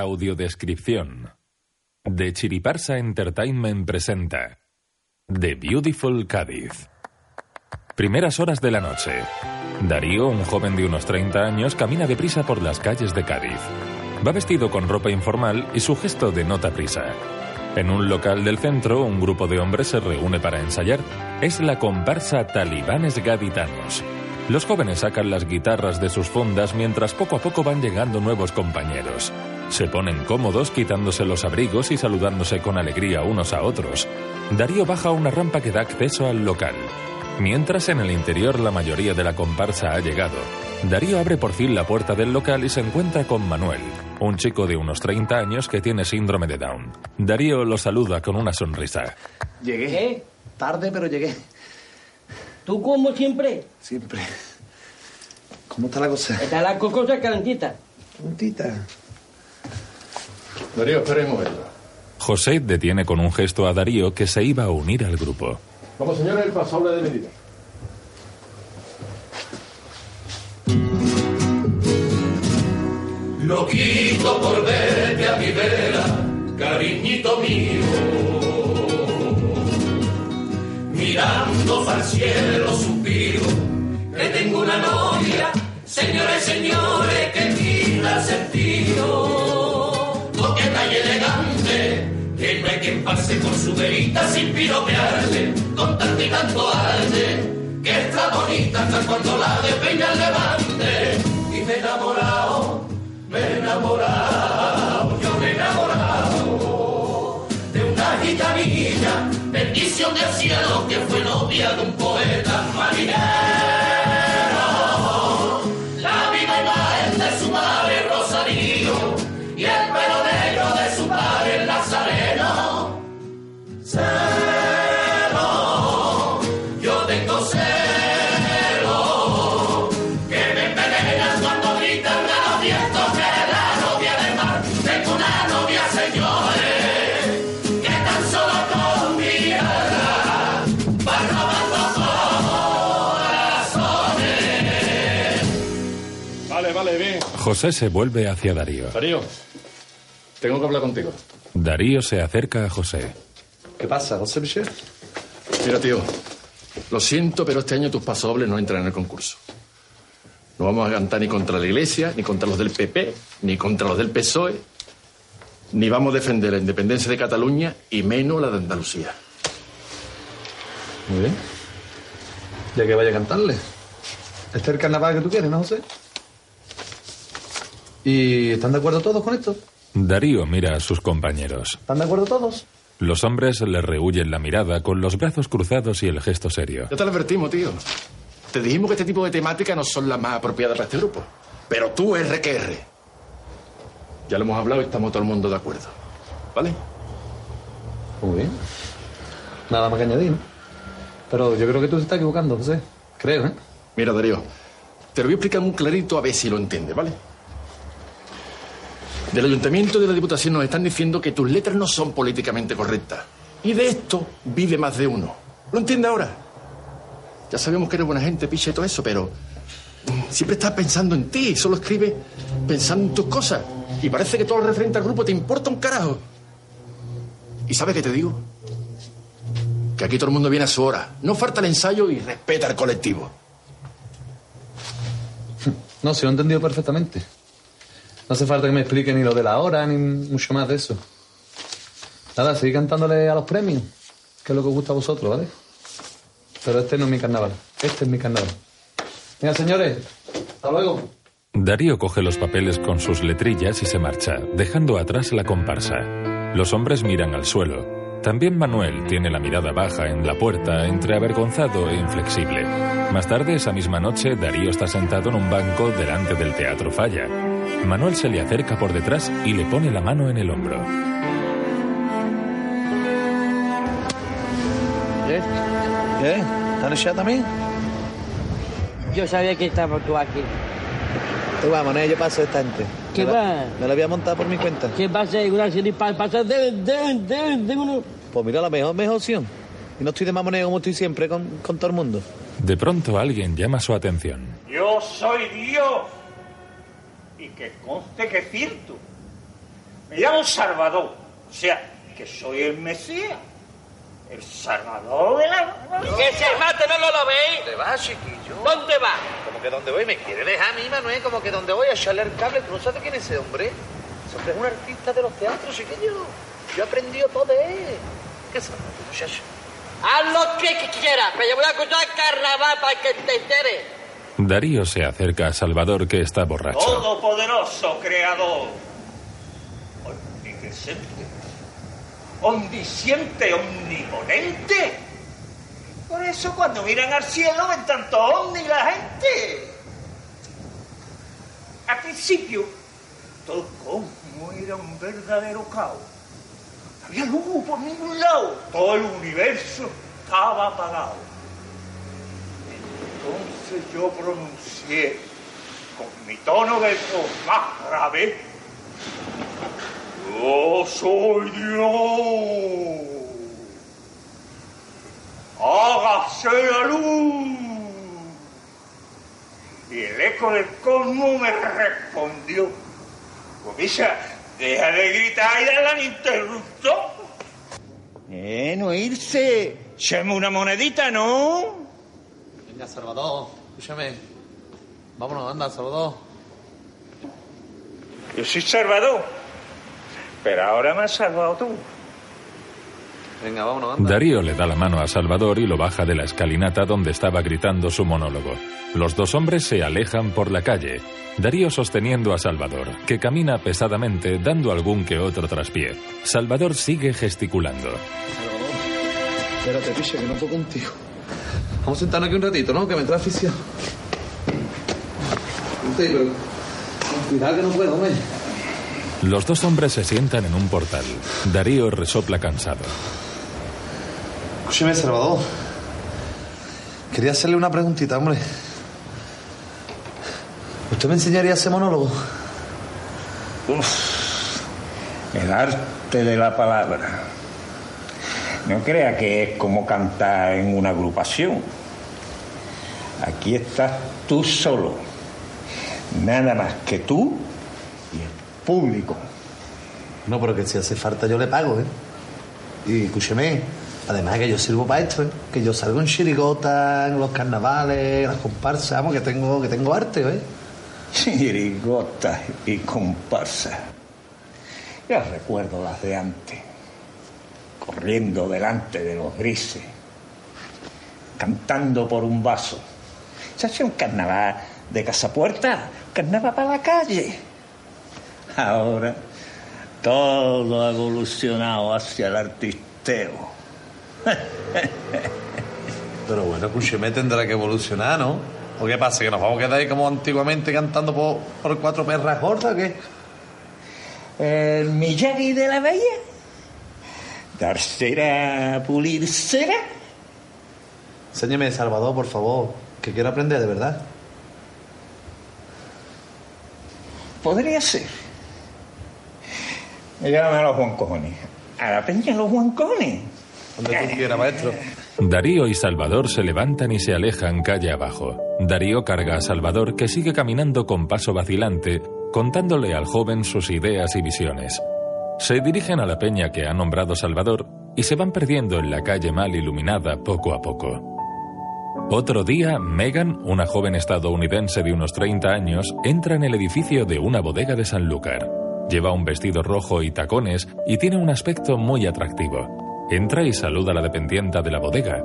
Audiodescripción. De Chiriparsa Entertainment presenta The Beautiful Cádiz. Primeras horas de la noche. Darío, un joven de unos 30 años, camina deprisa por las calles de Cádiz. Va vestido con ropa informal y su gesto denota prisa. En un local del centro, un grupo de hombres se reúne para ensayar. Es la comparsa Talibanes Gaditanos. Los jóvenes sacan las guitarras de sus fundas mientras poco a poco van llegando nuevos compañeros. Se ponen cómodos quitándose los abrigos y saludándose con alegría unos a otros. Darío baja una rampa que da acceso al local. Mientras en el interior la mayoría de la comparsa ha llegado, Darío abre por fin la puerta del local y se encuentra con Manuel, un chico de unos 30 años que tiene síndrome de Down. Darío lo saluda con una sonrisa. Llegué. ¿Qué? Tarde, pero llegué. ¿Tú como siempre? Siempre. ¿Cómo está la cosa? Está la cocosa calentita. Puntita. Darío, espera un momento. José detiene con un gesto a Darío que se iba a unir al grupo. Vamos, señores, el pasoble de medida. Loquito por verte a mi vera, cariñito mío. Mirando al cielo suspiro que tengo una novia, señores, señores, que tira sentido. Coqueta y elegante, que no hay quien pase por su verita sin piropearle, con tanto y tanto arte, que está bonita hasta cuando la despeña el levante. Y me he enamorado, me he enamorado, yo me he enamorado de una gitanilla, bendición del cielo que fue novia de un poeta marinero. José se vuelve hacia Darío. Darío, tengo que hablar contigo. Darío se acerca a José. ¿Qué pasa, José Michel? Mira, tío, lo siento, pero este año tus pasobles no entran en el concurso. No vamos a cantar ni contra la Iglesia, ni contra los del PP, ni contra los del PSOE, ni vamos a defender la independencia de Cataluña y menos la de Andalucía. Muy bien. Ya que vaya a cantarle. Este es el carnaval que tú quieres, ¿no, José? ¿Y están de acuerdo todos con esto? Darío mira a sus compañeros. ¿Están de acuerdo todos? Los hombres le rehuyen la mirada con los brazos cruzados y el gesto serio. Ya te lo advertimos, tío. Te dijimos que este tipo de temáticas no son las más apropiadas para este grupo. Pero tú, RQR. Ya lo hemos hablado y estamos todo el mundo de acuerdo. ¿Vale? Muy bien. Nada más que añadir, ¿no? Pero yo creo que tú te estás equivocando, José. Creo, ¿eh? Mira, Darío, te lo voy a explicar muy clarito a ver si lo entiendes, ¿vale? Del ayuntamiento y de la diputación nos están diciendo que tus letras no son políticamente correctas. Y de esto vive más de uno. ¿Lo entiendes ahora? Ya sabemos que eres buena gente, picha y todo eso, pero siempre estás pensando en ti, solo escribes pensando en tus cosas. Y parece que todo lo referente al grupo te importa un carajo. ¿Y sabes qué te digo? Que aquí todo el mundo viene a su hora. No falta el ensayo y respeta al colectivo. No, si lo he entendido perfectamente. No hace falta que me explique ni lo de la hora, ni mucho más de eso. Nada, seguid cantándole a los premios, que es lo que os gusta a vosotros, ¿vale? Pero este no es mi carnaval. Este es mi carnaval. Venga, señores. Hasta luego. Darío coge los papeles con sus letrillas y se marcha, dejando atrás la comparsa. Los hombres miran al suelo. También Manuel tiene la mirada baja en la puerta, entre avergonzado e inflexible. Más tarde, esa misma noche, Darío está sentado en un banco delante del Teatro Falla. Manuel se le acerca por detrás y le pone la mano en el hombro. ¿Eh? ¿Qué? ¿Estás ya también? Yo sabía que estabas tú aquí. Tú vamos, ¿no? yo paso esta gente. ¿Qué Me la- va? Me la voy a montar por mi cuenta. ¿Qué pasa? Pasar de, de, de, de uno. Pues mira, la mejor, mejor opción. Y no estoy de mamoneo como estoy siempre con, con todo el mundo. De pronto alguien llama su atención. Yo soy Dios. Que conste que es cierto. Me llamo Salvador. O sea, que soy el Mesías. El Salvador de la... Que se mate, ¿no lo veis? ¿Dónde vas, chiquillo? ¿Dónde va? Como que donde voy me quiere dejar a mí, Manuel, como que donde voy a echarle el cable. ¿Tú no sabes quién es ese hombre? Ese hombre es un artista de los teatros, chiquillo. Yo he aprendido todo de él. ¿Qué sabes, muchacho? Haz lo que quieras, pero yo voy a escuchar carnaval para que te enteres. Darío se acerca a Salvador que está borracho. Todopoderoso Creador. Omnipresente. Omnisciente, omniponente. Por eso cuando miran al cielo ven tanto ovni la gente. Al principio, todo el era un verdadero caos. No había luz por ningún lado. Todo el universo estaba apagado. Entonces yo pronuncié con mi tono de voz más grave. Yo soy Dios. Hágase la luz. Y el eco del cosmos me respondió. Comisa, deja de gritar y dale al interruptor. Eh, no irse. Echame una monedita, ¿no? Venga, Salvador, escúchame. Vámonos, anda, Salvador. Yo soy Salvador. Pero ahora me has salvado tú. Venga, vámonos, anda. Darío le da la mano a Salvador y lo baja de la escalinata donde estaba gritando su monólogo. Los dos hombres se alejan por la calle. Darío sosteniendo a Salvador, que camina pesadamente dando algún que otro traspié. Salvador sigue gesticulando. Espérate, piche, que no puedo contigo. Vamos a sentarnos aquí un ratito, ¿no? Que me trae afición. Sí, pero... Cuidado que no puedo, hombre. Los dos hombres se sientan en un portal. Darío resopla cansado. Escúcheme, Salvador. Quería hacerle una preguntita, hombre. ¿Usted me enseñaría ese monólogo? El arte de la palabra. No crea que es como cantar en una agrupación. Aquí estás tú solo. Nada más que tú y el público. No, pero que si hace falta yo le pago, ¿eh? Y escúcheme, además que yo sirvo para esto, ¿eh? Que yo salgo en chirigota, en los carnavales, en las comparsas, vamos, que tengo, que tengo arte, ¿eh? Chirigotas y comparsas. Yo recuerdo las de antes, corriendo delante de los grises, cantando por un vaso. Se hacía un carnaval de casa puerta, carnaval para la calle. Ahora todo ha evolucionado hacia el artisteo. Pero bueno, escúcheme, tendrá que evolucionar, ¿no? ¿O qué pasa? ¿Que nos vamos a quedar ahí como antiguamente cantando por, por cuatro perras gordas o qué? El Miyagi de la Bella. Dar cera, pulir. Enséñeme, Salvador, por favor, que quiero aprender de verdad. Podría ser. Llámame a los huancones. A la peña los huancones. Donde tú quieras, maestro. Darío y Salvador se levantan y se alejan calle abajo. Darío carga a Salvador que sigue caminando con paso vacilante, contándole al joven sus ideas y visiones. Se dirigen a la peña que ha nombrado Salvador y se van perdiendo en la calle mal iluminada poco a poco. Otro día, Megan, una joven estadounidense de unos 30 años, entra en el edificio de una bodega de Sanlúcar. Lleva un vestido rojo y tacones y tiene un aspecto muy atractivo. Entra y saluda a la dependienta de la bodega.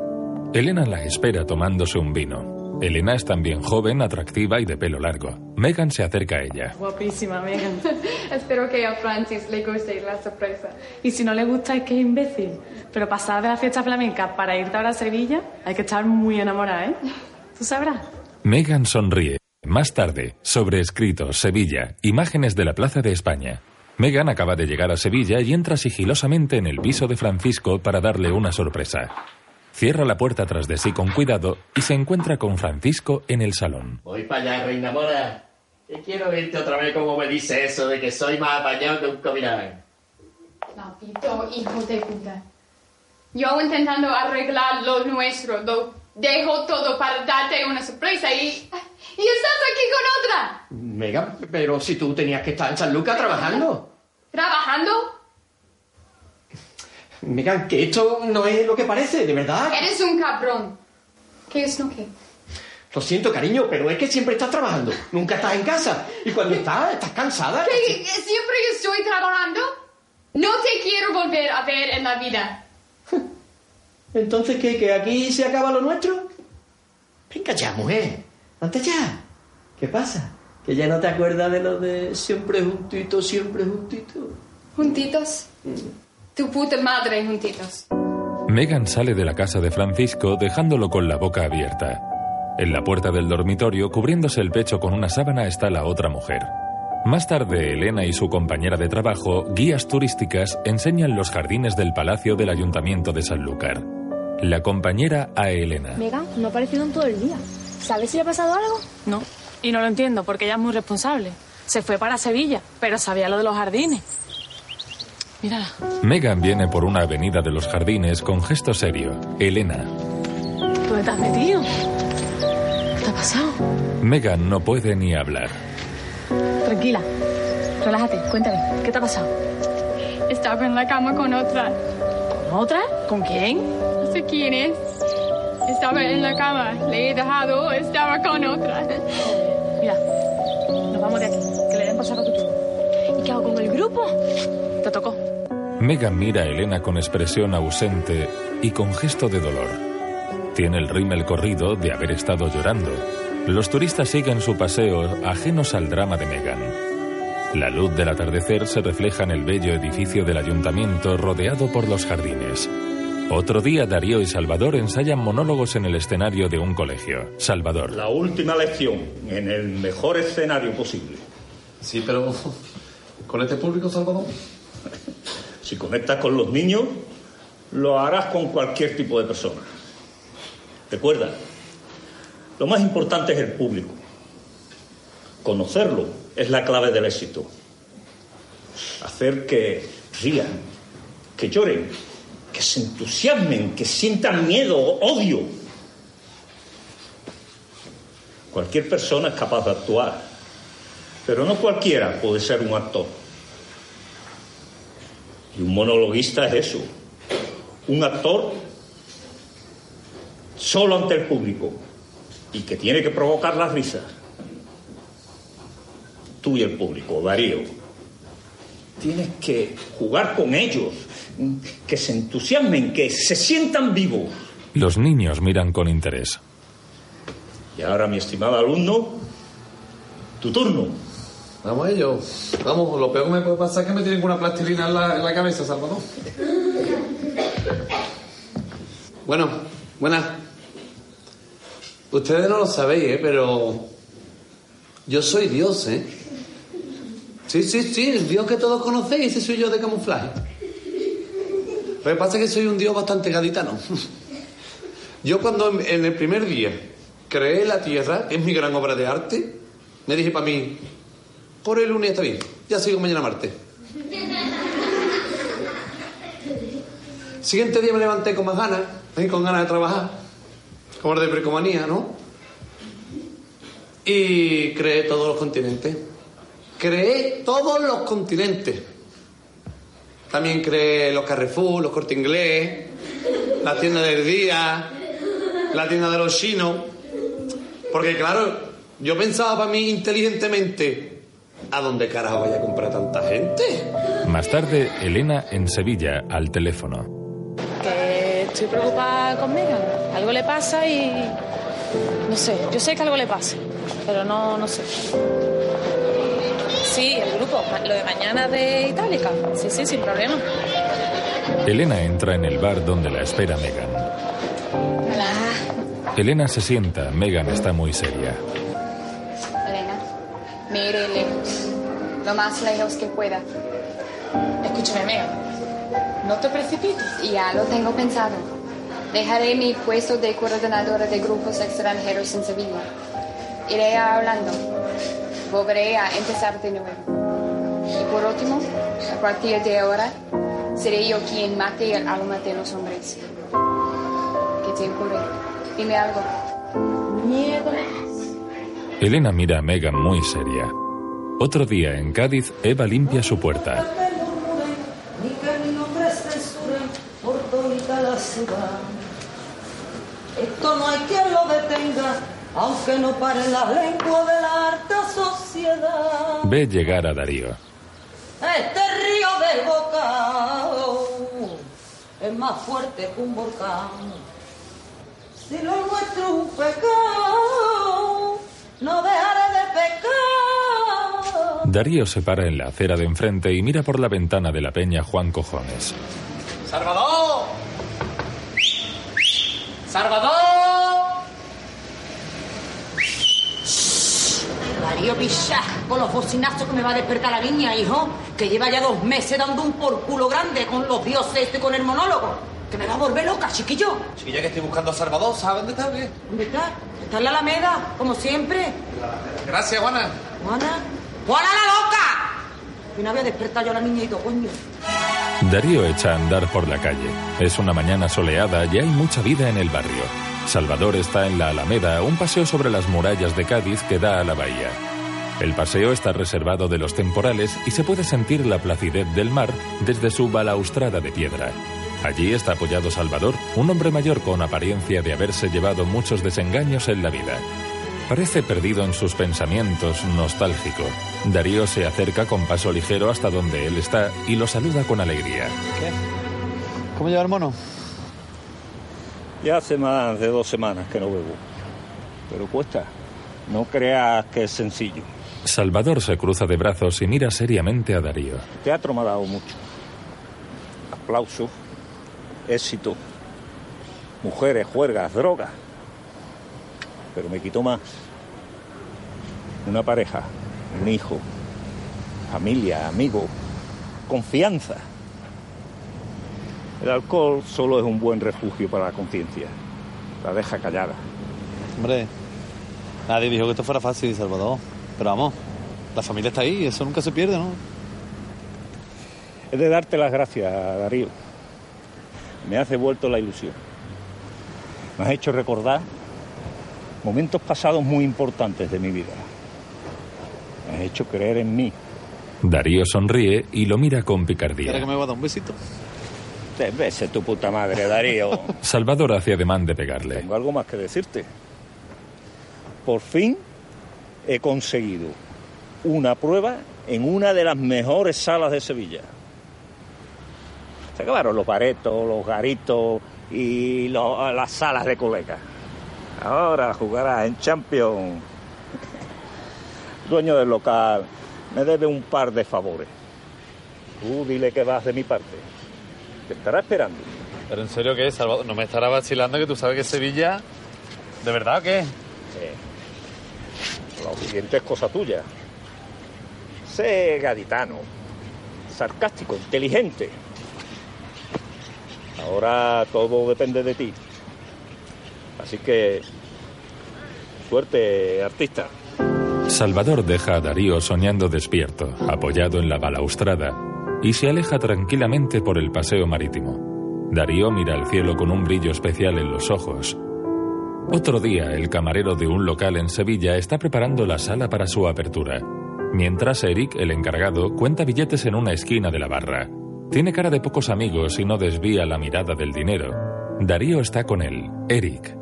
Elena la espera tomándose un vino. Elena es también joven, atractiva y de pelo largo. Megan se acerca a ella. Guapísima, Megan. Espero que a Francis le guste la sorpresa. Y si no le gusta, es que es imbécil. Pero pasar de la fiesta flamenca para irte ahora a Sevilla, hay que estar muy enamorada, ¿eh? Tú sabrás. Megan sonríe. Más tarde, sobre escritos, Sevilla, imágenes de la Plaza de España. Megan acaba de llegar a Sevilla y entra sigilosamente en el piso de Francisco para darle una sorpresa. Cierra la puerta tras de sí con cuidado y se encuentra con Francisco en el salón. Voy para allá, reina mora. Que quiero verte otra vez como me dice eso de que soy más apañado que un comirán. Maldito hijo de puta. Yo intentando arreglar lo nuestro, lo dejo todo para darte una sorpresa y... ¡Y estás aquí con otra! Megan, pero si tú tenías que estar en San Lucas trabajando. Trabajando? Megan, que esto no es lo que parece, de verdad. Eres un cabrón. ¿Qué es lo que? Lo siento, cariño, pero es que siempre estás trabajando. Nunca estás en casa. Y cuando estás, estás cansada. ¿Que que siempre estoy trabajando? No te quiero volver a ver en la vida. Entonces, ¿qué? ¿Que aquí se acaba lo nuestro? Venga ya, mujer. Ante ya. ¿Qué pasa? ¿Que ya no te acuerdas de lo de siempre juntito, siempre juntito? ¿Juntitos? Tu puta madre, juntitos. Megan sale de la casa de Francisco dejándolo con la boca abierta. En la puerta del dormitorio, cubriéndose el pecho con una sábana, está la otra mujer. Más tarde, Elena y su compañera de trabajo, guías turísticas, enseñan los jardines del Palacio del Ayuntamiento de Sanlúcar. La compañera a Elena. Megan, no ha aparecido en todo el día. ¿Sabes si le ha pasado algo? No, y no lo entiendo porque ella es muy responsable. Se fue para Sevilla, pero sabía lo de los jardines. Mírala. Megan viene por una avenida de los jardines con gesto serio. Elena. ¿Dónde te has metido? ¿Qué te ha pasado? Megan no puede ni hablar. Tranquila. Relájate, cuéntame. ¿Qué te ha pasado? Estaba en la cama con otra. ¿Con otra? ¿Con quién? No sé quién es. Estaba en la cama. Le he dejado. Estaba con otra. Mira, nos vamos de aquí. Que le den por saco tu turno. ¿Y qué hago con el grupo? Te tocó. Megan mira a Elena con expresión ausente y con gesto de dolor. Tiene el rímel corrido de haber estado llorando. Los turistas siguen su paseo ajenos al drama de Megan. La luz del atardecer se refleja en el bello edificio del ayuntamiento rodeado por los jardines. Otro día Darío y Salvador ensayan monólogos en el escenario de un colegio. Salvador. La última lección en el mejor escenario posible. Sí, pero con este público, Salvador. Si conectas con los niños, lo harás con cualquier tipo de persona. Recuerda, lo más importante es el público. Conocerlo es la clave del éxito. Hacer que rían, que lloren, que se entusiasmen, que sientan miedo, odio. Cualquier persona es capaz de actuar, pero no cualquiera puede ser un actor. Y un monologuista es eso, un actor solo ante el público y que tiene que provocar las risas. Tú y el público, Darío. Tienes que jugar con ellos, que se entusiasmen, que se sientan vivos. Los niños miran con interés. Y ahora, mi estimado alumno, tu turno. Vamos a ello. Vamos, lo peor que me puede pasar es que me tienen con una plastilina en la, cabeza, Salvador. Bueno, buenas. Ustedes no lo sabéis, ¿eh? Pero yo soy Dios, ¿eh? Sí, sí, sí, el Dios que todos conocéis, ese soy yo de camuflaje. Lo que pasa es que soy un Dios bastante gaditano. Yo cuando en- en el primer día creé la Tierra, que es mi gran obra de arte, me dije para mí, por el lunes está bien, ya sigo mañana martes. Siguiente día me levanté con más ganas, ¿eh? con ganas de trabajar, como de bricomanía, ¿no? Y creé todos los continentes. Creé todos los continentes. También creé los Carrefour, los Corte Inglés, la tienda del día, la tienda de los chinos. Porque claro, yo pensaba para mí inteligentemente, ¿a dónde carajo vaya a comprar tanta gente? Más tarde, Elena en Sevilla al teléfono. Que estoy preocupada con Megan. Algo le pasa y... No sé, yo sé que algo le pasa, pero no, no sé. Sí, el grupo, lo de mañana de Itálica. Sí, sí, sin problema. Elena entra en el bar donde la espera Megan. Hola. Elena se sienta, Megan está muy seria. Me iré lejos. Lo más lejos que pueda. Escúchame, Megan. No te precipites. Ya lo tengo pensado. Dejaré mi puesto de coordinadora de grupos extranjeros en Sevilla. Iré a Orlando. Volveré a empezar de nuevo. Y por último, a partir de ahora, seré yo quien mate el alma de los hombres. ¿Qué te ocurre? Dime algo. Miedo. Elena mira a Megan muy seria. Otro día en Cádiz, Eva limpia su puerta. Esto no hay quien lo detenga, aunque no pare la lengua de la alta sociedad. Ve llegar a Darío. Este río desbocado es más fuerte que un volcán. Si lo nuestro es un pecado, no dejaré de pecar. Darío se para en la acera de enfrente y mira por la ventana de la peña Juan Cojones. ¡Salvador! ¡Salvador! Darío Pichá, con los bocinazos que me va a despertar la niña, hijo, que lleva ya dos meses dando un por culo grande con los dioses y con el monólogo. Que me va a volver loca, chiquillo. Chiquilla, que estoy buscando a Salvador, ¿sabes dónde está? qué? ¿Dónde está? Está en la Alameda, como siempre. Gracias, Juana. Juana. ¡Juana la loca! Y no voy a despertar yo a la niña y todo, coño. Darío echa a andar por la calle. Es una mañana soleada y hay mucha vida en el barrio. Salvador está en la Alameda, un paseo sobre las murallas de Cádiz que da a la bahía. El paseo está reservado de los temporales y se puede sentir la placidez del mar desde su balaustrada de piedra. Allí está apoyado Salvador, un hombre mayor con apariencia de haberse llevado muchos desengaños en la vida. Parece perdido en sus pensamientos, nostálgico. Darío se acerca con paso ligero hasta donde él está y lo saluda con alegría. ¿Cómo lleva el mono? Ya hace más de dos semanas que no bebo. Pero cuesta. No creas que es sencillo. Salvador se cruza de brazos y mira seriamente a Darío. El teatro me ha dado mucho. Aplausos, éxito, mujeres, juergas, drogas. Pero me quitó más. Una pareja, un hijo, familia, amigo, confianza. El alcohol solo es un buen refugio para la conciencia. La deja callada. Hombre, nadie dijo que esto fuera fácil, Salvador. Pero vamos, la familia está ahí, eso nunca se pierde, ¿no? He de darte las gracias, Darío. Me has devuelto la ilusión. Me has hecho recordar momentos pasados muy importantes de mi vida. Me has hecho creer en mí. Darío sonríe y lo mira con ¿Quieres picardía. que me va a dar un besito? Te bese tu puta madre, Darío. Salvador hace ademán de pegarle. Tengo algo más que decirte. Por fin he conseguido una prueba en una de las mejores salas de Sevilla. Se acabaron los baretos, los garitos y lo- las salas de colegas. Ahora jugarás en Champions. Dueño del local, me debe un par de favores. Tú dile que vas de mi parte. Te estará esperando. ¿Pero en serio qué, Salvador? ¿No me estará vacilando que tú sabes que Sevilla... ¿De verdad o qué? Lo siguiente es cosa tuya. Sé gaditano, sarcástico, inteligente. Ahora todo depende de ti. Así que, suerte, artista. Salvador deja a Darío soñando despierto, apoyado en la balaustrada, y se aleja tranquilamente por el paseo marítimo. Darío mira al cielo con un brillo especial en los ojos. Otro día, el camarero de un local en Sevilla está preparando la sala para su apertura, mientras Eric, el encargado, cuenta billetes en una esquina de la barra. Tiene cara de pocos amigos y no desvía la mirada del dinero. Darío está con él, Eric.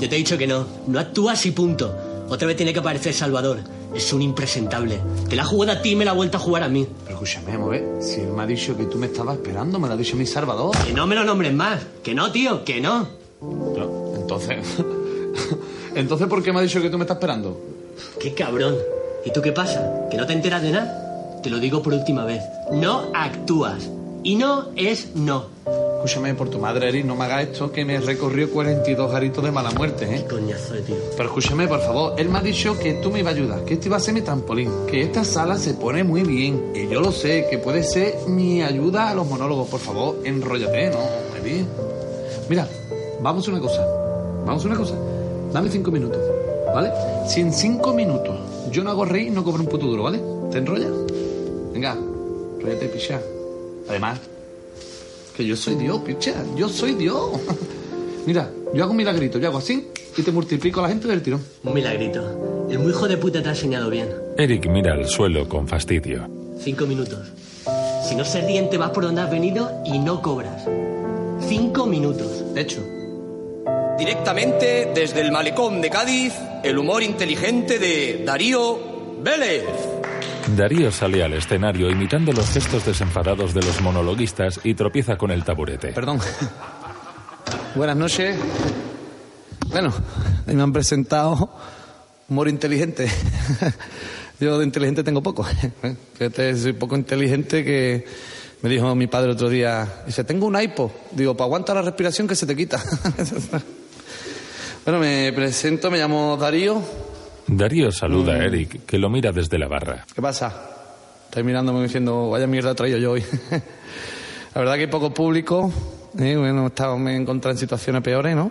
Yo te he dicho que no. No actúas y punto. Otra vez tiene que aparecer Salvador. Es un impresentable. Te la ha jugado a ti y me la ha vuelto a jugar a mí. Pero escúchame, a ver. Si él me ha dicho que tú me estabas esperando, me lo ha dicho mi Salvador. Que no me lo nombres más. Que no, tío, que no. No, entonces... entonces, ¿por qué me ha dicho que tú me estás esperando? Qué cabrón. ¿Y tú qué pasa? ¿Que no te enteras de nada? Te lo digo por última vez. No actúas. Y no es no. Escúchame, por tu madre, Eric, no me hagas esto que me recorrió 42 garitos de mala muerte, ¿eh? Coñazo de tío. Pero escúchame, por favor, él me ha dicho que tú me ibas a ayudar, que este iba a ser mi trampolín, que esta sala se pone muy bien, y yo lo sé, que puede ser mi ayuda a los monólogos. Por favor, enróllate, ¿no? Mira, vamos a una cosa, vamos a una cosa. Dame cinco minutos, ¿vale? Si en cinco minutos yo no hago reír, no cobro un puto duro, ¿vale? ¿Te enrollas? Venga, enróllate, picha. Además, que yo soy Dios, picha, yo soy Dios. Mira, yo hago un milagrito, yo hago así y te multiplico a la gente del tirón. Un milagrito. El muy hijo de puta te ha enseñado bien. Eric mira al suelo con fastidio. Cinco minutos. Si no se ríen, te vas por donde has venido y no cobras. Cinco minutos. De hecho. Directamente desde el malecón de Cádiz, el humor inteligente de Darío Vélez. Darío sale al escenario imitando los gestos desenfadados de los monologuistas y tropieza con el taburete. Perdón. Buenas noches. Bueno, me han presentado humor inteligente. Yo de inteligente tengo poco. Fíjate, soy poco inteligente que me dijo mi padre otro día. Dice, tengo un hipo. Digo, pues aguanta la respiración que se te quita. bueno, me presento, me llamo Darío. Darío saluda a Eric, que lo mira desde la barra. ¿Qué pasa? Estáis mirándome diciendo, vaya mierda traído yo hoy. la verdad que hay poco público. ¿eh? Bueno, estaba, me he encontrado en situaciones peores, ¿no?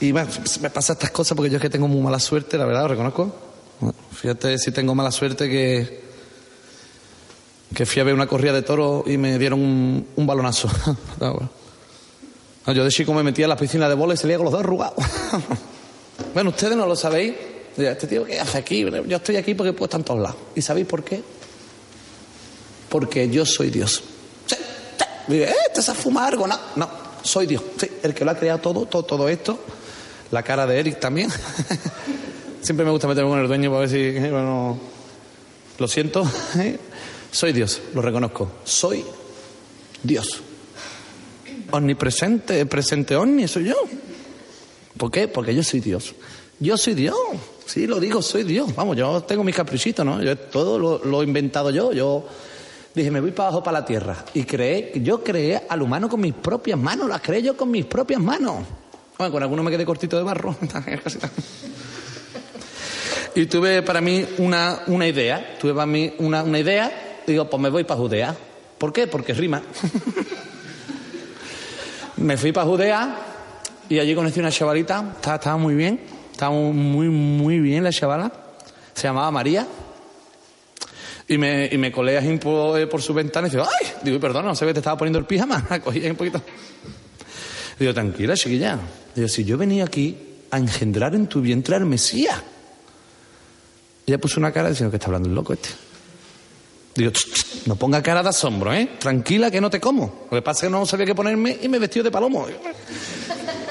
Y bueno, me pasa estas cosas porque yo es que tengo muy mala suerte, la verdad, lo reconozco. Fíjate si tengo mala suerte que, que fui a ver una corrida de toros y me dieron un, un balonazo. Ah. No, yo de chico me metía en la piscina de bola y salía con los dos arrugados. bueno, ustedes no lo sabéis. Este tío, ¿qué hace aquí? Yo estoy aquí porque puedo estar en todos lados. ¿Y sabéis por qué? Porque yo soy Dios. Sí, sí. Dice, eh, ¿te has fumado algo? No, no, soy Dios. Sí, el que lo ha creado todo, todo, todo esto. La cara de Eric también. Siempre me gusta meterme con el dueño para ver si. eh, Bueno, lo siento. ¿eh? Soy Dios, lo reconozco. Soy Dios. Omnipresente, presente omni, soy yo. ¿Por qué? Porque yo soy Dios. Yo soy Dios. Sí, lo digo, soy Dios. Vamos, yo tengo mis caprichitos, ¿no? Yo todo lo, lo he inventado yo. Yo dije, me voy para abajo, para la tierra. Y creé, yo creé al humano con mis propias manos. Las creé yo con mis propias manos. Bueno, con alguno me quedé cortito de barro. y tuve para mí una, una idea. Tuve para mí una, una idea. Digo, pues me voy para Judea. ¿Por qué? Porque rima. me fui para Judea y allí conocí una chavalita. Estaba, muy bien. Estaba muy, muy bien la chavala. Se llamaba María. Y me, y me colé así por, su ventana y digo, ¡ay! Digo, perdona, no sé que te estaba poniendo el pijama. Cogí ahí un poquito. Digo, tranquila, chiquilla. Digo, si yo venía aquí a engendrar en tu vientre al Mesías. Ella puso una cara diciendo que está hablando el loco este. Digo, "Ch, ch, no ponga cara de asombro, ¿eh? Tranquila, que no te como. Lo que pasa es que no sabía qué ponerme y me vestió de palomo.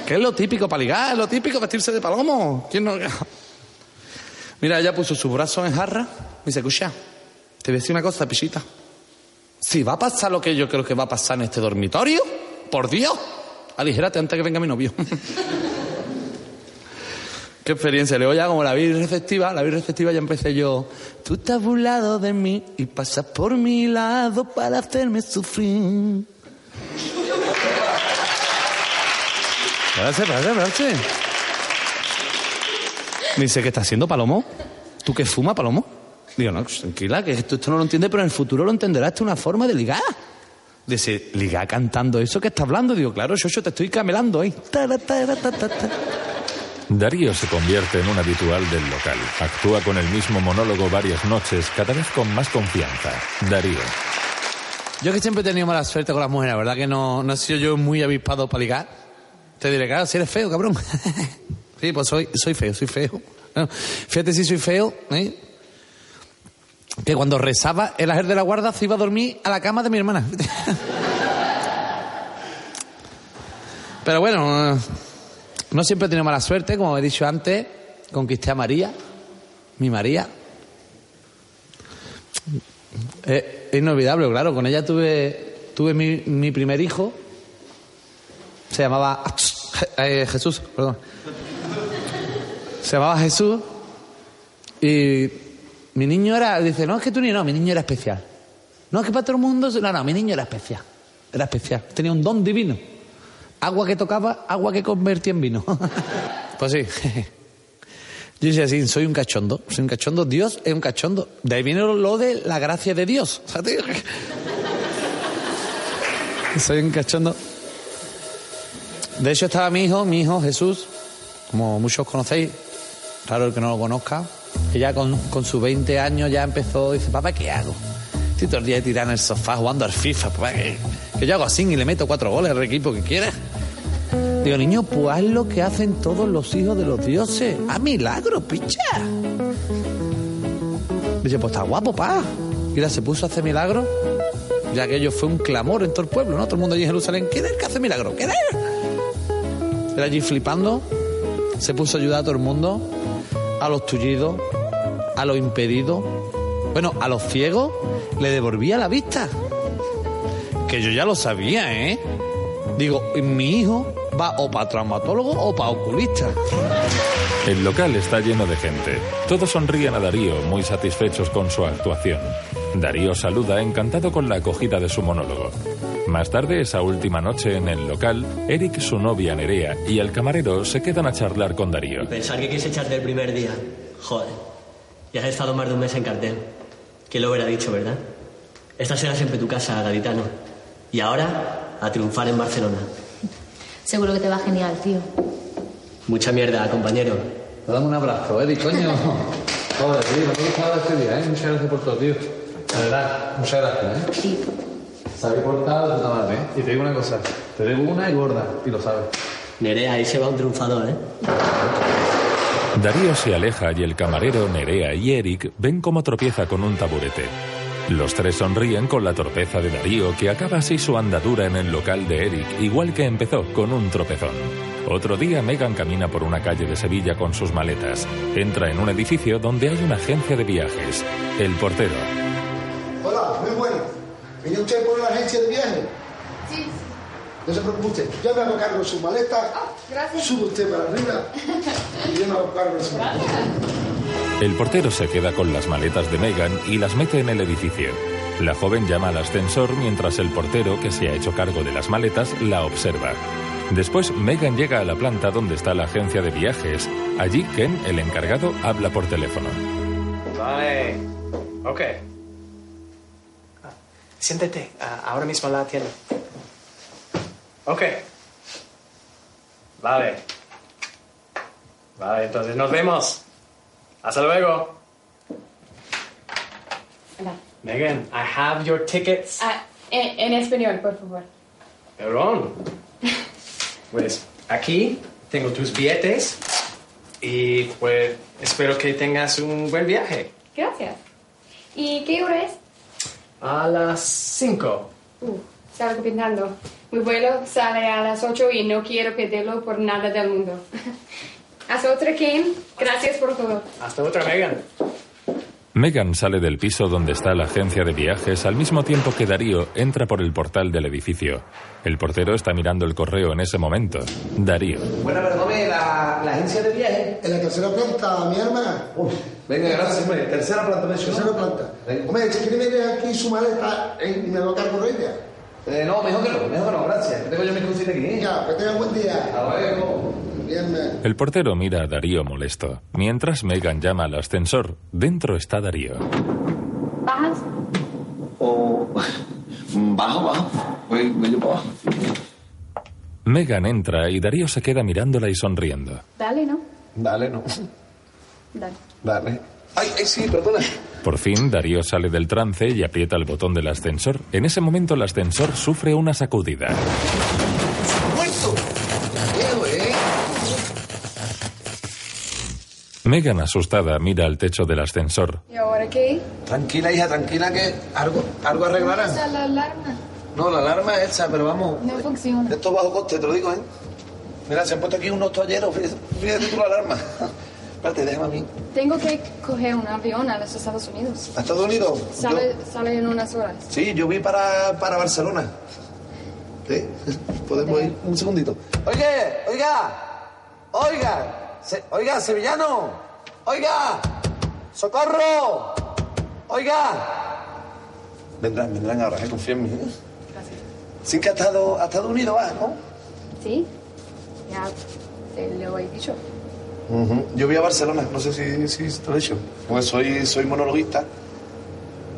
Que es lo típico para ligar, es lo típico vestirse de palomo. ¿Quién no? Mira, ella puso su brazo en jarra y dice, escucha, te voy a decir una cosa, pichita. Si va a pasar lo que yo creo que va a pasar en este dormitorio, por Dios, aligérate antes que venga mi novio. Qué experiencia. Luego ya como la vi receptiva, la vi receptiva ya empecé yo. Tú estás burlado de mí y pasas por mi lado para hacerme sufrir. Me dice, ¿qué está haciendo, Palomo? ¿Tú qué fuma, Palomo? Digo, no, tranquila, que esto, esto no lo entiende, pero en el futuro lo entenderás. Esto es una forma de ligar. Dice, ligar cantando eso que está hablando. Digo, claro, yo, yo te estoy camelando ahí. Darío se convierte en un habitual del local. Actúa con el mismo monólogo varias noches, cada vez con más confianza. Darío. Yo que siempre he tenido mala suerte con las mujeres, la verdad que no, no he sido yo muy avispado para ligar. Te diré, claro, si eres feo, cabrón. sí, pues soy, soy feo, soy feo. Bueno, fíjate si soy feo, ¿eh? Que cuando rezaba el ángel de la guarda se iba a dormir a la cama de mi hermana. Pero bueno, eh, no siempre he tenido mala suerte, como he dicho antes, conquisté a María, mi María. Eh, es inolvidable, claro, con ella tuve, tuve mi, mi primer hijo, se llamaba eh, Jesús, perdón. Se llamaba Jesús y mi niño era, dice, no, es que tú ni no, mi niño era especial. No, es que para todo el mundo, no, no, mi niño era especial. Era especial, tenía un don divino. Agua que tocaba, agua que convertía en vino. pues sí. Yo decía así, soy un cachondo, soy un cachondo, Dios es un cachondo. De ahí viene lo de la gracia de Dios. Soy un cachondo. De hecho estaba mi hijo, mi hijo Jesús, como muchos conocéis, raro el que no lo conozca, que ya con, con sus 20 años ya empezó, dice, papá, ¿qué hago? Estoy todo el día tirado en el sofá jugando al FIFA, papá, que, que yo hago así y le meto cuatro goles al equipo que quiera. Digo, niño, pues haz lo que hacen todos los hijos de los dioses. ¡A milagro, picha! Dice, pues está guapo, pa. Mira, se puso a hacer milagros Ya que ello fue un clamor en todo el pueblo, ¿no? Todo el mundo allí en Jerusalén, ¿quién es el que hace milagro? ¿Quién es? Era allí flipando, se puso a ayudar a todo el mundo, a los tullidos, a los impedidos, bueno, a los ciegos le devolvía la vista. Que yo ya lo sabía, ¿eh? Digo, mi hijo va o para traumatólogo o para oculista. El local está lleno de gente. Todos sonríen a Darío, muy satisfechos con su actuación. Darío saluda encantado con la acogida de su monólogo. Más tarde, esa última noche en el local, Eric, su novia Nerea y el camarero se quedan a charlar con Darío. Pensar que quieres echarte el primer día. Joder. Ya has estado más de un mes en cartel. ¿Quién lo hubiera dicho, verdad? Esta será siempre tu casa, gaditano. Y ahora, a triunfar en Barcelona. Seguro que te va genial, tío. Mucha mierda, compañero. Dame un abrazo, Eric, coño. Joder, tío, me ha gustado este día, ¿eh? Muchas gracias por todo, tío. La verdad, muchas gracias, ¿eh? Sí. Se había portado de puta madre, ¿eh? Y te digo una cosa, te debo una y gorda, y lo sabes. Nerea, ahí se va un triunfador, ¿eh? Darío se aleja y el camarero, Nerea y Eric ven cómo tropieza con un taburete. Los tres sonríen con la torpeza de Darío, que acaba así su andadura en el local de Eric, igual que empezó con un tropezón. Otro día, Megan camina por una calle de Sevilla con sus maletas. Entra en un edificio donde hay una agencia de viajes. El portero. ¿Viene usted por la agencia de viaje? Sí. No se preocupe usted. Yo me hago cargo de su maleta. gracias. Sube usted para arriba. Y yo me hago cargo de su maleta. El portero se queda con las maletas de Megan y las mete en el edificio. La joven llama al ascensor mientras el portero, que se ha hecho cargo de las maletas, la observa. Después, Megan llega a la planta donde está la agencia de viajes. Allí, Ken, el encargado, habla por teléfono. Vale. Ok. Siéntete. Ah, ahora mismo la atiendo. Ok. Vale. Vale, entonces nos vemos. Hasta luego. Hola. Megan, I have your tickets. Ah, en, en español, por favor. Perdón. Pues aquí tengo tus billetes y pues espero que tengas un buen viaje. Gracias. ¿Y qué hora es? A las 5. Uh, salgo pintando. Mi vuelo sale a las 8 y no quiero perderlo por nada del mundo. Hasta otra, Kim. Gracias por todo. Hasta otra, Megan. Megan sale del piso donde está la agencia de viajes al mismo tiempo que Darío entra por el portal del edificio. El portero está mirando el correo en ese momento. Darío. Bueno, perdone, la, la agencia de viaje. En la tercera planta, mi hermana. Venga, gracias, hombre. Tercera planta, me Tercera planta. Hombre, si quiere meter aquí su maleta y me lo cargo ella. Eh, no, mejor que no, mejor que no, gracias. Tengo yo mi crucita aquí. Ya, que tenga buen día. Hasta luego. El portero mira a Darío molesto. Mientras Megan llama al ascensor, dentro está Darío. ¿Bajas? O... Bajo, bajo. Voy, voy. Megan entra y Darío se queda mirándola y sonriendo. Dale, ¿no? Dale, no. Dale. Dale. Ay, ay, sí, perdona. Por fin, Darío sale del trance y aprieta el botón del ascensor. En ese momento, el ascensor sufre una sacudida. ¡Muerto! Viejo, ¿eh? Megan, asustada, mira al techo del ascensor. ¿Y ahora qué? Tranquila, hija, tranquila, que algo, algo arreglarán. Usa la alarma. No, la alarma es esa, pero vamos. No funciona. Esto bajo coste, te lo digo, ¿eh? Mira, se han puesto aquí unos toalleros. Fíjate, fíjate tú la alarma. Espérate, déjame a mí. Tengo que coger un avión a los Estados Unidos. ¿A Estados Unidos? Sale, sale en unas horas. Yo- sí, yo vi para, para Barcelona. ¿Sí? Podemos ir un segundito. Oye, oiga, oiga, se- oiga, sevillano, oiga, socorro, oiga. Vendrán, vendrán ahora, eh, confía en mí. ¿eh? Gracias. Sí que ha estado, ha estado unido, va, ¿no? ¿Sí? Ya te lo he dicho. Ujú. Yo voy a Barcelona, no sé si, si te lo he dicho. Porque soy, soy monologuista.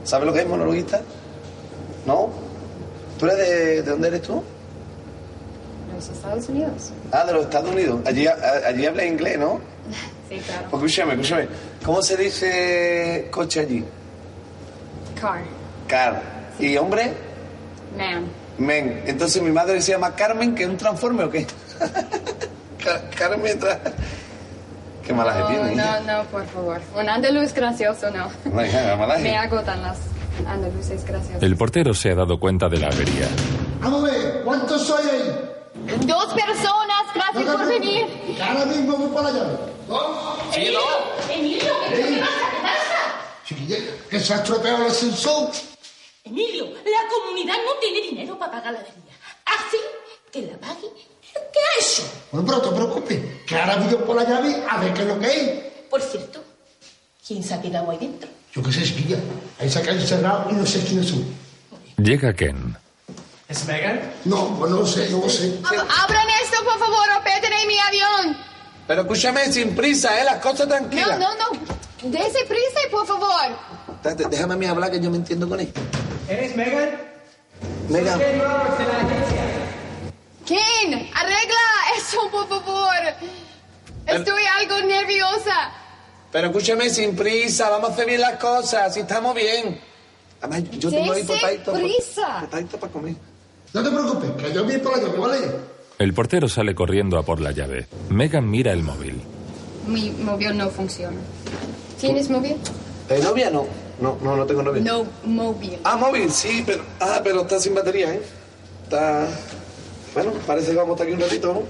¿Sabes lo que es monologuista? ¿No? ¿Tú eres de, de dónde eres tú? ¿Los Estados Unidos? Ah, de los Estados Unidos. Allí, allí habla inglés, ¿no? Sí, claro. Pues escúchame, escúchame. ¿Cómo se dice coche allí? Car. Car. ¿Y hombre? Man. Men. Entonces mi madre se llama Carmen, que es un transforme o qué? Car- Carmen. tra- Qué mala No, tiene. hija. no, no, por favor. Un andaluz gracioso, no. Me agotan las Andaluces, gracias. El portero se ha dado cuenta de la avería. Vamos a ver, ¿cuántos soy ahí? Dos personas, gracias por venir. Ahora mismo voy para allá. Emilio, Emilio, ¿qué te pasa? ¿Qué pasa? Chiquilla, que se ha estropeado el ascensor. Emilio, la comunidad no tiene dinero para pagar la avería. Así que la pague. ¿Qué ha hecho? Bueno, pero no te preocupes, que ahora voy por la llave a ver qué es lo que hay. Por cierto, ¿quién se ha quedado ahí dentro? Yo qué sé, chiquilla, ahí se ha quedado encerrado y no sé quién es Llega Ken. ¿Es Megan? No, pues no lo sé, no lo sé. Abran esto, por favor, o perderé mi avión. Pero escúchame, sin prisa, ¿eh? Las cosas No, tranquilas. no, no. Dese prisa, por favor. Date, Déjame a mí hablar que yo me entiendo con él. ¿Eres Megan? Megan. Ken, arregla eso, por favor. Estoy algo nerviosa. Pero escúchame, sin prisa, vamos a hacer bien las cosas, si estamos bien. Además, yo tengo ahí potadito. prisa. Potadito para comer. No te preocupes, que yo voy por la llave, ¿vale? El portero sale corriendo a por la llave. Megan mira el móvil. Mi móvil no funciona. ¿Tienes móvil? ¿Eh, novia? No. No, no, no tengo novia. No, móvil. Ah, móvil, sí, pero. Ah, pero está sin batería, ¿eh? Está. Bueno, parece que vamos a estar aquí un ratito, ¿no?